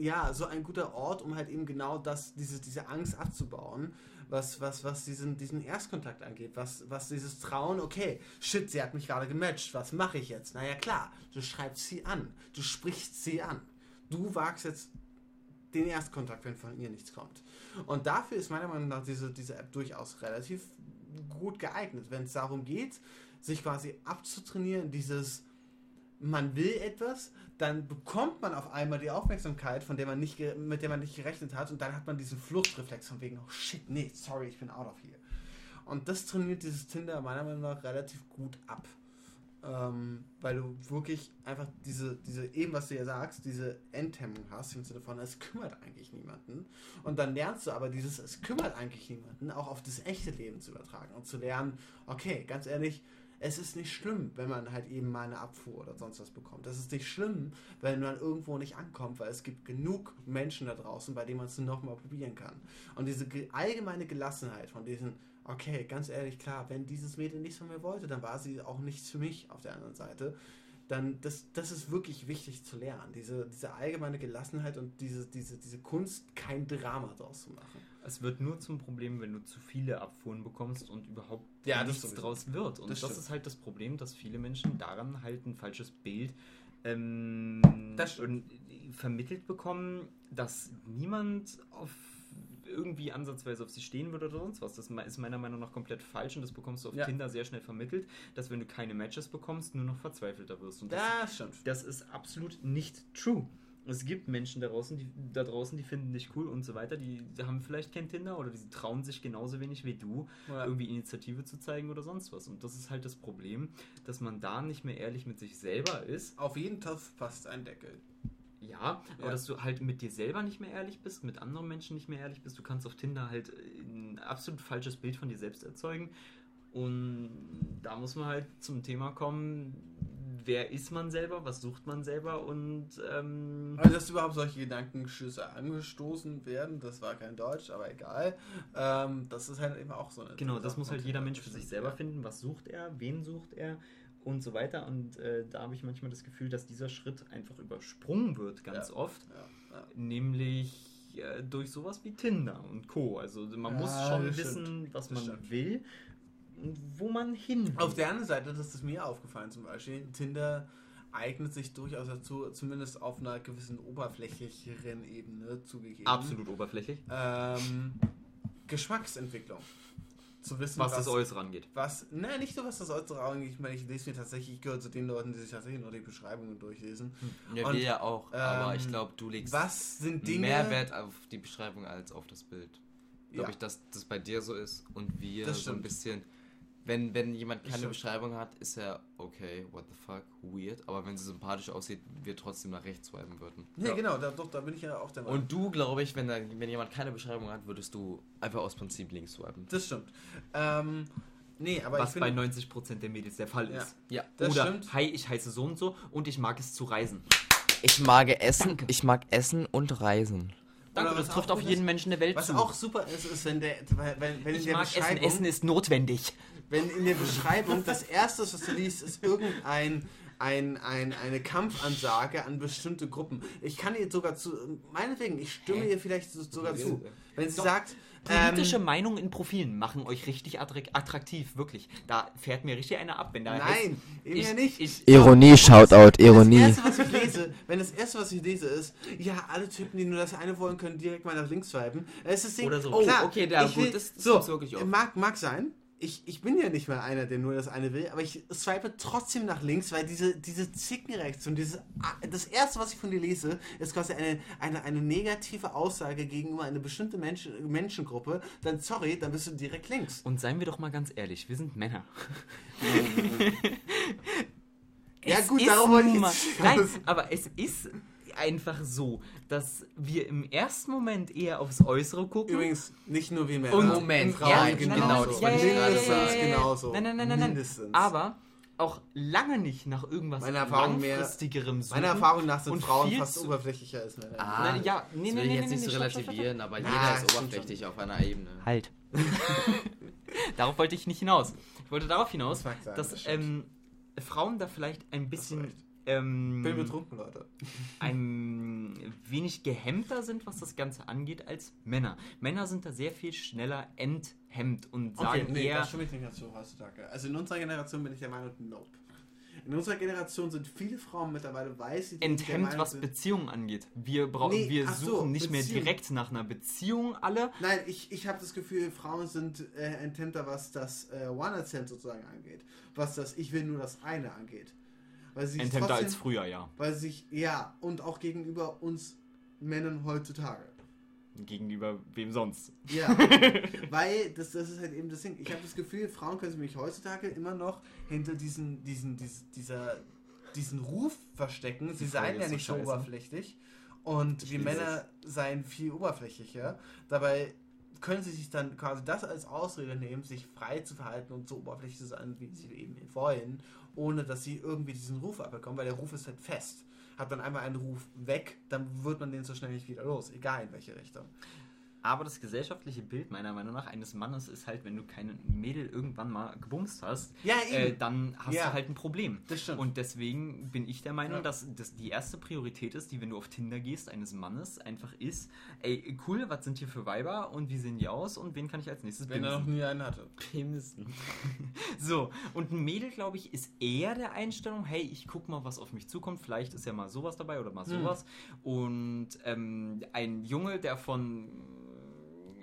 ja, so ein guter Ort, um halt eben genau das, diese, diese Angst abzubauen, was, was, was diesen, diesen Erstkontakt angeht, was, was dieses Trauen, okay, shit, sie hat mich gerade gematcht, was mache ich jetzt? Naja klar, du schreibst sie an, du sprichst sie an. Du wagst jetzt den Erstkontakt, wenn von ihr nichts kommt. Und dafür ist meiner Meinung nach diese, diese App durchaus relativ gut geeignet, wenn es darum geht, sich quasi abzutrainieren, dieses man will etwas, dann bekommt man auf einmal die Aufmerksamkeit, von der man nicht, mit der man nicht gerechnet hat, und dann hat man diesen Fluchtreflex von wegen, oh shit, nee, sorry, ich bin out of here. Und das trainiert dieses Tinder meiner Meinung nach relativ gut ab. Ähm, weil du wirklich einfach diese, diese, eben was du ja sagst, diese Enthemmung hast, im Sinne von, es kümmert eigentlich niemanden. Und dann lernst du aber dieses, es kümmert eigentlich niemanden, auch auf das echte Leben zu übertragen und zu lernen, okay, ganz ehrlich, es ist nicht schlimm, wenn man halt eben mal eine Abfuhr oder sonst was bekommt. Es ist nicht schlimm, wenn man irgendwo nicht ankommt, weil es gibt genug Menschen da draußen, bei denen man es nochmal probieren kann. Und diese ge- allgemeine Gelassenheit von diesen, okay, ganz ehrlich, klar, wenn dieses Mädel nichts von mir wollte, dann war sie auch nichts für mich auf der anderen Seite. Dann, das, das ist wirklich wichtig zu lernen. Diese, diese allgemeine Gelassenheit und diese, diese, diese Kunst, kein Drama draus zu machen.
Es wird nur zum Problem, wenn du zu viele Abfuhren bekommst und überhaupt
Ja,
nichts
sowieso.
draus wird. Und
Das
das, ist halt das Problem, dass viele Menschen daran halt ein falsches Bild ähm, und vermittelt bekommen, dass niemand auf irgendwie ansatzweise auf sie stehen würde oder sonst was. Das ist meiner Meinung nach komplett falsch und das bekommst du auf
Ja.
Tinder sehr schnell vermittelt, dass wenn du keine Matches bekommst, nur noch verzweifelter wirst. Und das
Das stimmt.
das ist absolut nicht true. Es gibt Menschen da draußen, die, da draußen, die finden dich cool und so weiter. Die, haben vielleicht kein Tinder oder die trauen sich genauso wenig wie du,
Ja.
irgendwie Initiative zu zeigen oder sonst was. Und das ist halt das Problem, dass man da nicht mehr ehrlich mit sich selber ist.
Auf jeden Topf passt ein Deckel.
Ja, aber
Ja.
dass du halt mit dir selber nicht mehr ehrlich bist, mit anderen Menschen nicht mehr ehrlich bist. Du kannst auf Tinder halt ein absolut falsches Bild von dir selbst erzeugen. Und da muss man halt zum Thema kommen, wer ist man selber, was sucht man selber und ähm,
Also, dass überhaupt solche Gedankenschüsse angestoßen werden, das war kein Deutsch, aber egal. Ähm, das ist halt eben auch so eine.
Genau, das muss halt jeder Mensch für sich selber finden. Was sucht er, wen sucht er und so weiter. Und äh, da habe ich manchmal das Gefühl, dass dieser Schritt einfach übersprungen wird, ganz
Ja.
oft.
Ja, ja.
Nämlich äh, durch sowas wie Tinder und Co. Also man muss schon wissen, was man will wo man hin will.
Auf der anderen Seite, das ist mir aufgefallen zum Beispiel, Tinder eignet sich durchaus dazu, zumindest auf einer gewissen oberflächlicheren Ebene zugegeben.
Absolut oberflächlich.
Ähm, Geschmacksentwicklung. Zu wissen,
Was das Äußere angeht.
Was, nein, nicht nur was das Äußere angeht. Ich meine, ich lese mir tatsächlich, ich gehöre zu den Leuten, die sich tatsächlich nur die Beschreibungen durchlesen.
Ja,
Und,
wir ja auch, aber
ähm,
ich glaube, du legst
Was sind Dinge.
mehr Wert auf die Beschreibung als auf das Bild. Glaube
Ja.
ich, dass das bei dir so ist und wir
Das
so ein
stimmt.
bisschen. Wenn, wenn jemand keine
stimmt.
Beschreibung hat, ist er okay, what the fuck, weird. Aber wenn sie sympathisch aussieht, wir trotzdem nach rechts swipen würden.
Nee,
Ja.
genau, da, doch, da bin ich ja auch der Meinung.
Und du, glaube ich, wenn, da, wenn jemand keine Beschreibung hat, würdest du einfach aus Prinzip links swipen.
Das stimmt. Ähm, nee, aber
was
ich
bei
finde.
90% der Mädels der Fall
Ja.
ist.
Ja.
Das
Oder,
stimmt.
hi, ich heiße so und so und ich mag es zu reisen.
Ich mag Essen, ich mag Essen und Reisen.
Danke, das
was
trifft auf jeden
ist,
Menschen der Welt
Was
zu.
auch super ist, ist, wenn der, wenn, wenn in
ich
der
mag Essen,
Beschreibung,
Essen ist notwendig.
wenn in der Beschreibung das erste, was du liest, ist irgendein ein, ein, eine Kampfansage an bestimmte Gruppen. Ich kann ihr sogar zu, meinetwegen, ich stimme
Hä?
ihr vielleicht so- sogar zu. Wenn sie
Doch.
sagt,
Politische
ähm,
Meinungen in Profilen machen euch richtig attrakt- attraktiv, wirklich. Da fährt mir richtig einer ab, wenn da
nein, eben
ich,
ja nicht.
Ich,
Ironie, Shoutout, Ironie.
Das erste, was ich lese, wenn das erste, was ich lese, ist, ja, alle Typen, die nur das eine wollen, können direkt mal nach links swipen. Das ist das Ding.
Oder so.
Oh,
Klar,
okay,
ich
gut,
will-
das- das
so,
wirklich oft.
Mag, mag sein. Ich, ich bin ja nicht mal einer, der nur das eine will, aber ich swipe trotzdem nach links, weil diese, diese Zickenreaktion, dieses, das erste, was ich von dir lese, ist quasi eine, eine, eine negative Aussage gegenüber einer bestimmten Menschen, Menschengruppe. Dann, sorry, dann bist du direkt links.
Und seien wir doch mal ganz ehrlich, wir sind Männer.
Ja, gut, darauf wollte ich jetzt
Nein, aber es ist einfach so, dass wir im ersten Moment eher aufs Äußere gucken.
Übrigens, nicht nur wie Männer.
Und
Moment,
Frauen
ja,
genauso.
genau, das ich gerade
Mindestens
sagen.
genauso.
Nein, nein, nein, nein, nein.
Mindestens.
Aber auch lange nicht nach irgendwas
Meiner Erfahrung mehr-
langfristigerem suchen.
Meiner Erfahrung nach sind Frauen fast
zu-
oberflächlicher als Männer.
Ah,
Nein, ja, nee,
das
nee,
will ich
nee,
jetzt
nee,
nicht so
nee, stopp,
relativieren, aber
Na,
jeder ist oberflächlich auf einer Ebene.
Halt. Darauf wollte ich nicht hinaus. Ich wollte darauf hinaus,
Das
dass
das
ähm, Frauen da vielleicht ein bisschen. Ähm,
bin betrunken, Leute.
ein wenig gehemmter sind, was das Ganze angeht, als Männer. Männer sind da sehr viel schneller enthemmt und sagen
Okay, nee,
eher,
das stimme ich nicht so heutzutage. Also in unserer Generation bin ich der Meinung, nope. In unserer Generation sind viele Frauen mittlerweile weiß,
enthemmt, was
sind-
Beziehungen angeht. Wir, brauchen,
Nee,
wir
ach so,
suchen nicht mehr
Beziehung.
direkt nach einer Beziehung alle.
Nein, ich, ich habe das Gefühl, Frauen sind äh, enthemmter, was das äh, One-Night-Stand sozusagen angeht. Was das Ich will nur das eine angeht. Weil sie sich trotzdem-
als früher, ja.
Weil sich, ja, und auch gegenüber uns Männern heutzutage.
Gegenüber wem sonst?
Ja, weil das, das ist halt eben das Ding. Ich habe das Gefühl, Frauen können sich mich heutzutage immer noch hinter diesen, diesen, dies- dieser, diesen Ruf verstecken. Sie seien ja
so
nicht so
scheiße.
oberflächlich und wir Männer seien viel oberflächlicher. Dabei können sie sich dann quasi das als Ausrede nehmen, sich frei zu verhalten und so oberflächlich zu sein, wie sie eben wollen, ohne dass sie irgendwie diesen Ruf abbekommen, weil der Ruf ist halt fest. Hat man einmal einen Ruf weg, dann wird man den so schnell nicht wieder los, egal in welche Richtung.
Aber das gesellschaftliche Bild meiner Meinung nach eines Mannes ist halt, wenn du keine Mädel irgendwann mal gebumst hast,
Ja,
äh, dann hast
Ja.
du halt ein Problem.
Das stimmt.
Und deswegen bin ich der Meinung,
Ja.
dass das die erste Priorität ist, die, wenn du auf Tinder gehst, eines Mannes einfach ist, ey, cool, was sind hier für Weiber und wie sehen die aus und wen kann ich als nächstes
Wenn er noch nie einen hatte.
Pimsen.
So, und ein Mädel, glaube ich, ist eher der Einstellung, hey, ich guck mal, was auf mich zukommt, vielleicht ist ja mal sowas dabei oder mal
Hm.
sowas. Und ähm, ein Junge, der von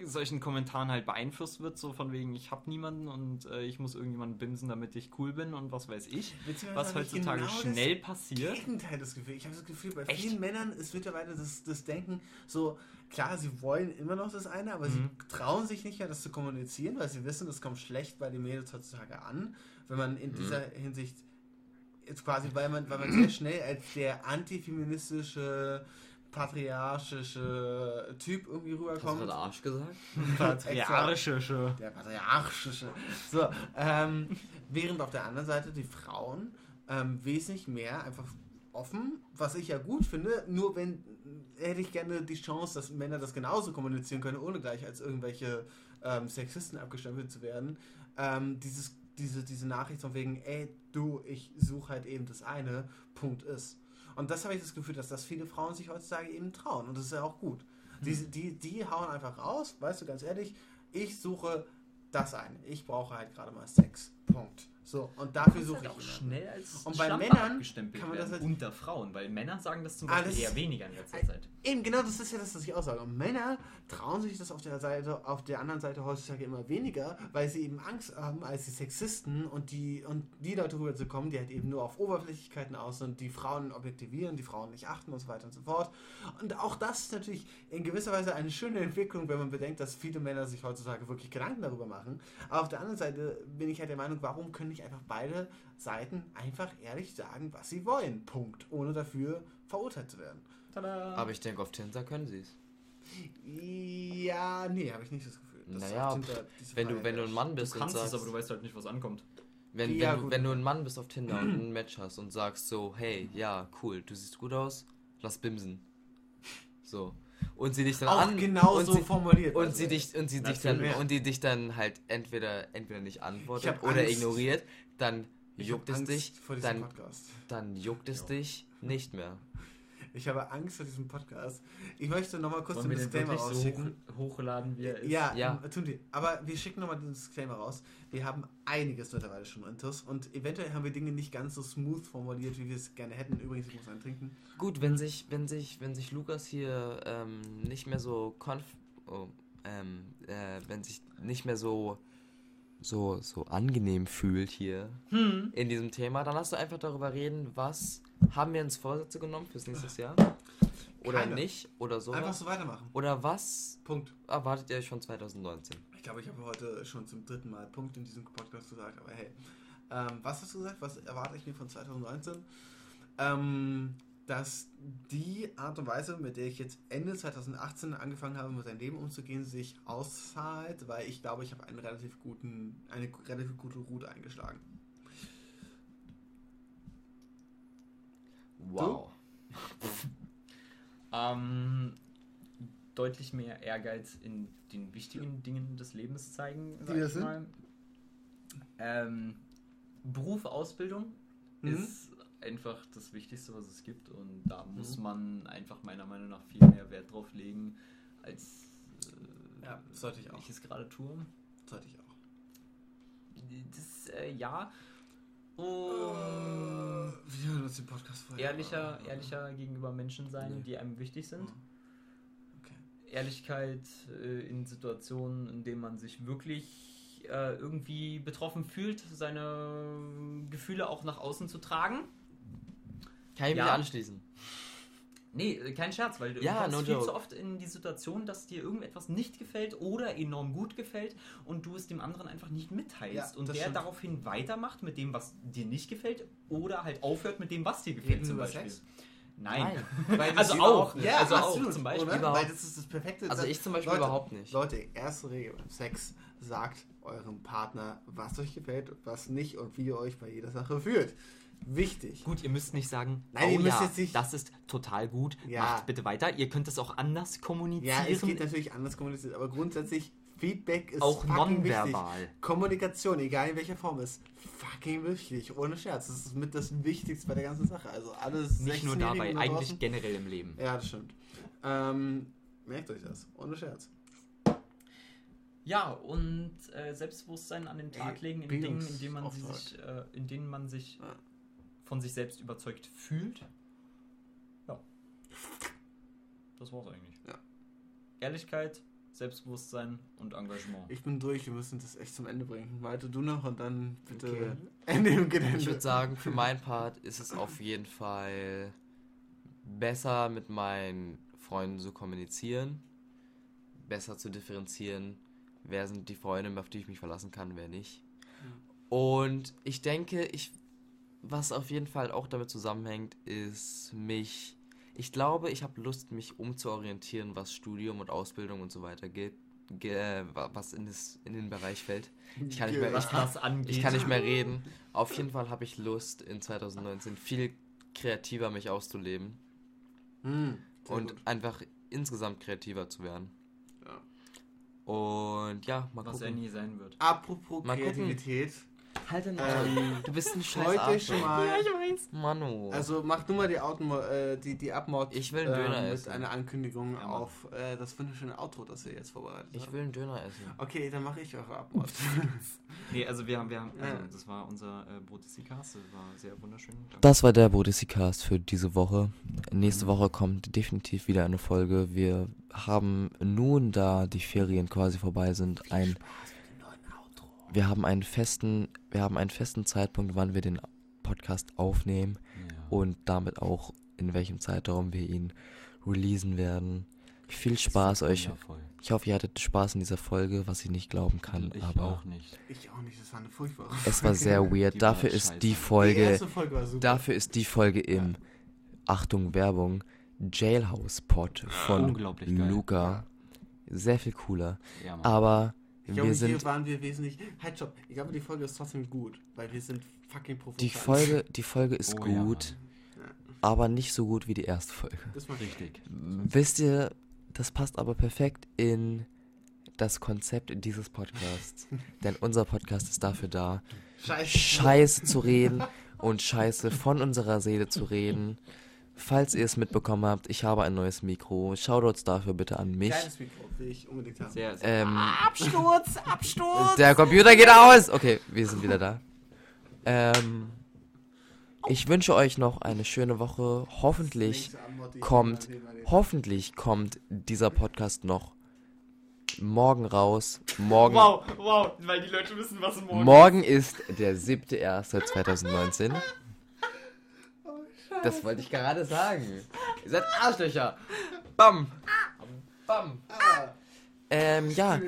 solchen Kommentaren halt beeinflusst wird, so von wegen, ich hab niemanden und äh, ich muss irgendjemanden bimsen, damit ich cool bin und was weiß ich. Was
habe
heutzutage
genau
schnell passiert.
Gegenteil das Gefühl. Ich habe das Gefühl, bei
Echt?
vielen Männern ist mittlerweile das, das Denken so, klar, sie wollen immer noch das eine, aber
Mhm.
sie trauen sich nicht mehr, das zu kommunizieren, weil sie wissen, das kommt schlecht bei den Mädels heutzutage an, wenn man
Mhm.
in dieser Hinsicht jetzt quasi, weil man, weil man sehr schnell als der antifeministische, patriarchische Typ irgendwie
Hast du
rüberkommt.
gerade Arsch gesagt?
Patriarchische.
Der patriarchische. So, ähm, während auf der anderen Seite die Frauen ähm, wesentlich mehr einfach offen, was ich ja gut finde, nur wenn hätte ich gerne die Chance, dass Männer das genauso kommunizieren können, ohne gleich als irgendwelche ähm, Sexisten abgestempelt zu werden. Ähm, dieses, diese, diese Nachricht von wegen, ey, du, ich suche halt eben das eine, Punkt ist. Und das habe ich das Gefühl, dass das viele Frauen sich heutzutage eben trauen. Und das ist ja auch gut. Die, die, die hauen einfach raus, weißt du, ganz ehrlich, ich suche das eine. Ich brauche halt gerade mal Sex. Punkt. So, und dafür suche
halt
ich
auch schnell als
Und bei Männern
abgestempelt
kann man das halt-
unter Frauen, weil Männer sagen das zum
Ah,
Beispiel
das-
eher weniger in letzter Zeit.
Eben, genau, das ist ja das, was ich auch sage. Und Männer trauen sich das auf der Seite, auf der anderen Seite heutzutage immer weniger, weil sie eben Angst haben, als die Sexisten und die und die Leute rüberzukommen, die halt eben nur auf Oberflächlichkeiten aus sind, die Frauen objektivieren, die Frauen nicht achten und so weiter und so fort. Und auch das ist natürlich in gewisser Weise eine schöne Entwicklung, wenn man bedenkt, dass viele Männer sich heutzutage wirklich Gedanken darüber machen. Aber auf der anderen Seite bin ich halt der Meinung, warum können nicht einfach beide Seiten einfach ehrlich sagen, was sie wollen. Punkt. Ohne dafür verurteilt zu werden.
Tada.
Aber ich denke, auf Tinder können sie es.
Ja, nee, habe ich nicht das Gefühl. dass
Naja, Wenn du, wenn du ein. Mann
du
bist und
kannst
sagst,
es, aber du weißt halt nicht, was ankommt.
wenn,
Ja,
wenn, du, wenn du ein Mann bist auf Tinder und ein Match hast und sagst so, hey, ja, cool, du siehst gut aus, lass bimsen. So. Und sie dich dann
auch
an
genau
und
so
sie,
formuliert.
und
also.
sie dich und sie dich dann
Natürlich.
und die dich dann halt entweder entweder nicht
Ich
antwortet oder
Angst.
ignoriert, dann juckt es dich, dann
Podcast.
dann juckt es dich nicht mehr.
Ich habe Angst vor diesem Podcast. Ich möchte nochmal kurz
Wollen
den
wir den
Disclaimer
wirklich so
rausschicken.
hoch, hochladen, ist?
Ja,
Ja.
ähm, tun die. Aber wir schicken nochmal den Disclaimer raus. Wir haben einiges mittlerweile schon intus und eventuell haben wir Dinge nicht ganz so smooth formuliert, wie wir es gerne hätten. Übrigens, ich muss einen trinken.
Gut, wenn sich, wenn sich, wenn sich Lukas hier ähm, nicht mehr so konf oh, ähm, äh, wenn sich nicht mehr so so so angenehm fühlt hier
Hm.
in diesem Thema, dann lass du einfach darüber reden, was haben wir uns Vorsätze genommen fürs nächste Jahr oder
Keine.
nicht oder so
Einfach so weitermachen.
oder was
Punkt.
erwartet ihr euch von 2019?
Ich glaube, ich habe heute schon zum dritten Mal Punkt in diesem Podcast gesagt, aber hey. Ähm, was hast du gesagt? Was erwarte ich mir von 2019? Ähm, dass die Art und Weise, mit der ich jetzt Ende 2018 angefangen habe, mit meinem Leben umzugehen, sich auszahlt, weil ich glaube, ich habe einen relativ guten, eine relativ gute Route eingeschlagen.
Wow.
Ähm, deutlich mehr Ehrgeiz in den wichtigen Dingen des Lebens zeigen, sag
Die
ich mal. Ähm, Beruf, Ausbildung
Mhm.
ist einfach das Wichtigste, was es gibt und da muss
Mhm.
man einfach meiner Meinung nach viel mehr Wert drauf legen, als äh,
Ja, sollte ich auch.
ich es gerade tue.
Sollte ich auch.
Das, äh, ja. Und
wir uns den Podcast vorher.
ehrlicher, ehrlicher gegenüber Menschen sein,
Nee.
die einem wichtig sind.
Okay.
Ehrlichkeit äh, in Situationen, in denen man sich wirklich äh, irgendwie betroffen fühlt, seine Gefühle auch nach außen zu tragen.
Kann ich mich
Ja.
anschließen?
Nee, äh, kein Scherz, weil du
Ja,
kommst
no
viel
joke.
zu oft in die Situation, dass dir irgendetwas nicht gefällt oder enorm gut gefällt und du es dem anderen einfach nicht mitteilst
Ja,
und der
stimmt.
daraufhin weitermacht mit dem, was dir nicht gefällt oder halt aufhört mit dem, was dir gefällt
Reden
zum Beispiel.
Sex?
Nein.
Weil das
Also
geht
auch,
Ja,
also auch
absolut,
zum Beispiel.
Oder?
Überhaupt.
Weil das ist das perfekte.
Also ich zum Beispiel
Leute,
überhaupt nicht.
Leute, erste Regel beim Sex. Sagt eurem Partner, was euch gefällt und was nicht und wie ihr euch bei jeder Sache fühlt. Wichtig.
Gut, ihr müsst nicht sagen,
Nein,
oh
ihr müsst
ja,
jetzt nicht-
das ist total gut,
Ja.
macht bitte weiter. Ihr könnt es auch anders kommunizieren.
Ja, es geht natürlich anders kommuniziert, aber grundsätzlich Feedback ist
auch
fucking wichtig.
nonverbal.
Kommunikation, egal in welcher Form, ist fucking wichtig. Ohne Scherz. Das ist mit das Wichtigste bei der ganzen Sache. Also alles
Nicht nur
16-Jährigen
dabei,
da
eigentlich generell im Leben.
Ja, das stimmt. Ähm, merkt euch das. Ohne Scherz.
Ja, und äh, Selbstbewusstsein an den Tag
Ey,
legen in Dingen, in denen man sich, äh, in denen man sich
Ja.
Von sich selbst überzeugt fühlt. Ja. Das war's eigentlich.
Ja.
Ehrlichkeit, Selbstbewusstsein und Engagement.
Ich bin durch, wir müssen das echt zum Ende bringen. Weiter du noch und dann bitte
Okay.
Ende im Gelände.
Ich würde sagen, für meinen Part ist es auf jeden Fall besser mit meinen Freunden zu kommunizieren, besser zu differenzieren, wer sind die Freunde, auf die ich mich verlassen kann, wer nicht. Und ich denke, ich, was auf jeden Fall auch damit zusammenhängt, ist mich, ich glaube, ich habe Lust, mich umzuorientieren, was Studium und Ausbildung und so weiter geht, ge, was in, das, in den Bereich fällt. Ich kann nicht mehr,
Was
ich kann, ich kann nicht mehr reden. Auf jeden Fall habe ich Lust, in 2019 viel kreativer mich auszuleben
Hm, sehr
und
gut.
einfach insgesamt kreativer zu werden.
Ja.
Und ja, mal
Was er
gucken.
nie sein wird.
Apropos
Mal gucken. Halt den
Ähm,
Du bist ein scheiß
euch schon mal.
weiß.
Manu.
Also macht nur mal die, Auto, äh, die, die Abmord
Ich will einen Döner
mit
essen.
einer Ankündigung
Ja,
auf äh, das wunderschöne Outro, das ihr jetzt vorbereitet
ich
habt.
will einen Döner essen.
Okay, dann mache ich eure Abmord.
Nee, also wir haben, wir haben, also
Ja.
das war unser äh, das war sehr wunderschön. Danke.
Das war der Bodicast für diese Woche. Nächste Woche kommt definitiv wieder eine Folge. Wir haben nun, da die Ferien quasi vorbei sind, ein wir haben einen festen, wir haben einen festen Zeitpunkt, wann wir den Podcast aufnehmen
Ja.
und damit auch in welchem Zeitraum wir ihn releasen werden. Viel Spaß euch.
wundervoll.
Ich hoffe, ihr hattet Spaß in dieser Folge, was ich nicht glauben kann,
ich
aber
auch nicht.
ich auch nicht, das war eine furchtbare
es war sehr weird.
Die
Dafür ist
scheiße.
die
Die
Folge
erste Folge war super.
Dafür ist die Folge im Achtung Werbung Jailhouse Pod von
Unglaublich geil.
Luca sehr viel cooler.
Ja.
Aber
ich glaube,
wir
hier
sind
waren wir wesentlich. Halt, stopp. Ich glaube, die Folge ist trotzdem gut, weil wir sind fucking professionell.
die Folge, die Folge ist
Oh
gut,
Ja.
aber nicht so gut wie die erste Folge.
Das war
Richtig.
Wisst ihr, das passt aber perfekt in das Konzept dieses Podcasts, denn unser Podcast ist dafür da,
Scheiße.
Scheiße zu reden und Scheiße von unserer Seele zu reden. Falls ihr es mitbekommen habt, ich habe ein neues Mikro. Shoutouts dafür bitte an mich.
Geiles Mikro, will ich unbedingt haben.
Sehr, sehr.
Ähm,
Absturz, Absturz.
der Computer geht aus. Okay, wir sind wieder da. Ähm, ich wünsche euch noch eine schöne Woche. Hoffentlich, kommt- hoffentlich kommt dieser Podcast noch morgen raus. Morgen,
Wow, wow, weil die Leute wissen, was morgen
morgen ist der 7.1.2019. Das wollte ich gerade sagen. Ihr seid Arschlöcher. Bam. Bam. Ähm, ja.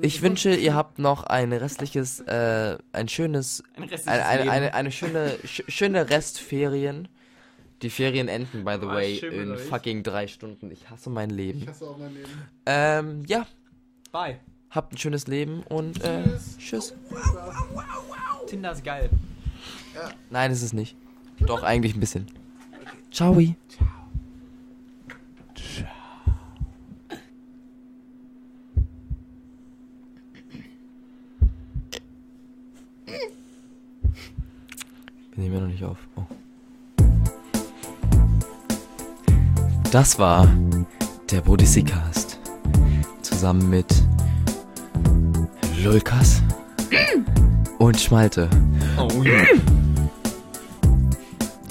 Ich wünsche, ihr habt noch ein restliches, äh, ein schönes,
Ein restliches
eine, eine,
Leben.
eine, eine schöne, sch schöne Restferien. Die Ferien enden, by the
Oh,
way, in
euch.
fucking drei Stunden. Ich hasse mein
Ich
Leben.
hasse auch mein Leben.
Ähm, ja,
Bye.
habt ein schönes Leben und äh, tschüss.
Tinder ist geil.
Nein, ist es nicht. Doch, eigentlich ein bisschen. Ciao. Wir nehmen ja noch nicht auf. Oh. Das war der Bodysee-Cast. Zusammen mit Lulkas und Schmalte.
Oh ja.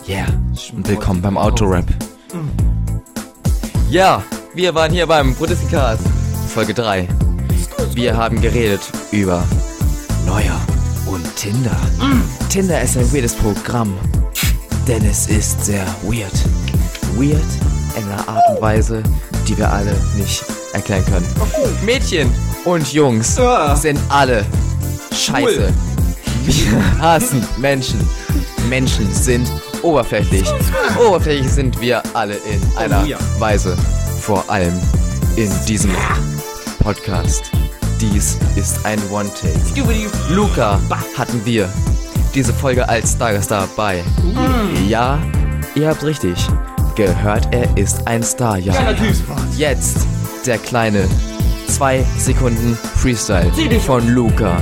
Yeah. Und willkommen beim Autorap. Ja, wir waren hier beim Buddhistencast, Folge 3. Wir haben geredet über Neuer und Tinder. Tinder ist ein weirdes Programm, denn es ist sehr weird. Weird in einer Art und Weise, die wir alle nicht erklären können. Mädchen und Jungs
Ah.
sind alle scheiße. Wir hassen Menschen. Menschen sind oberflächlich. Oberflächlich sind wir alle in einer
ja.
Weise. Vor allem in diesem Podcast. Dies ist ein One-Take. Luca hatten wir diese Folge als Stargast dabei. Ja, ihr habt richtig gehört, er ist ein Star. Ja, jetzt der kleine 2 Sekunden Freestyle von Luca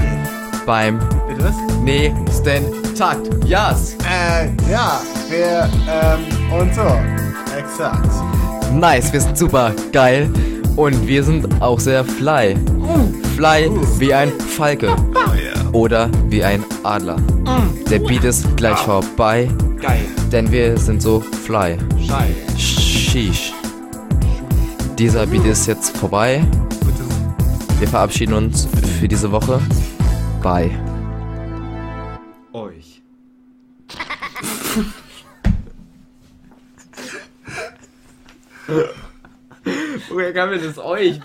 beim
Bitte was?
nächsten Takt. Yes!
Äh, ja, wir, ähm, und so. Exakt.
Nice, wir sind super geil und wir sind auch sehr fly. Fly wie ein Falke oder wie ein Adler. Der Beat ist gleich vorbei,
Geil.
denn wir sind so fly. Sheesh. Dieser Beat ist jetzt vorbei. Wir verabschieden uns für diese Woche. Bye.
Woher kam denn das euch?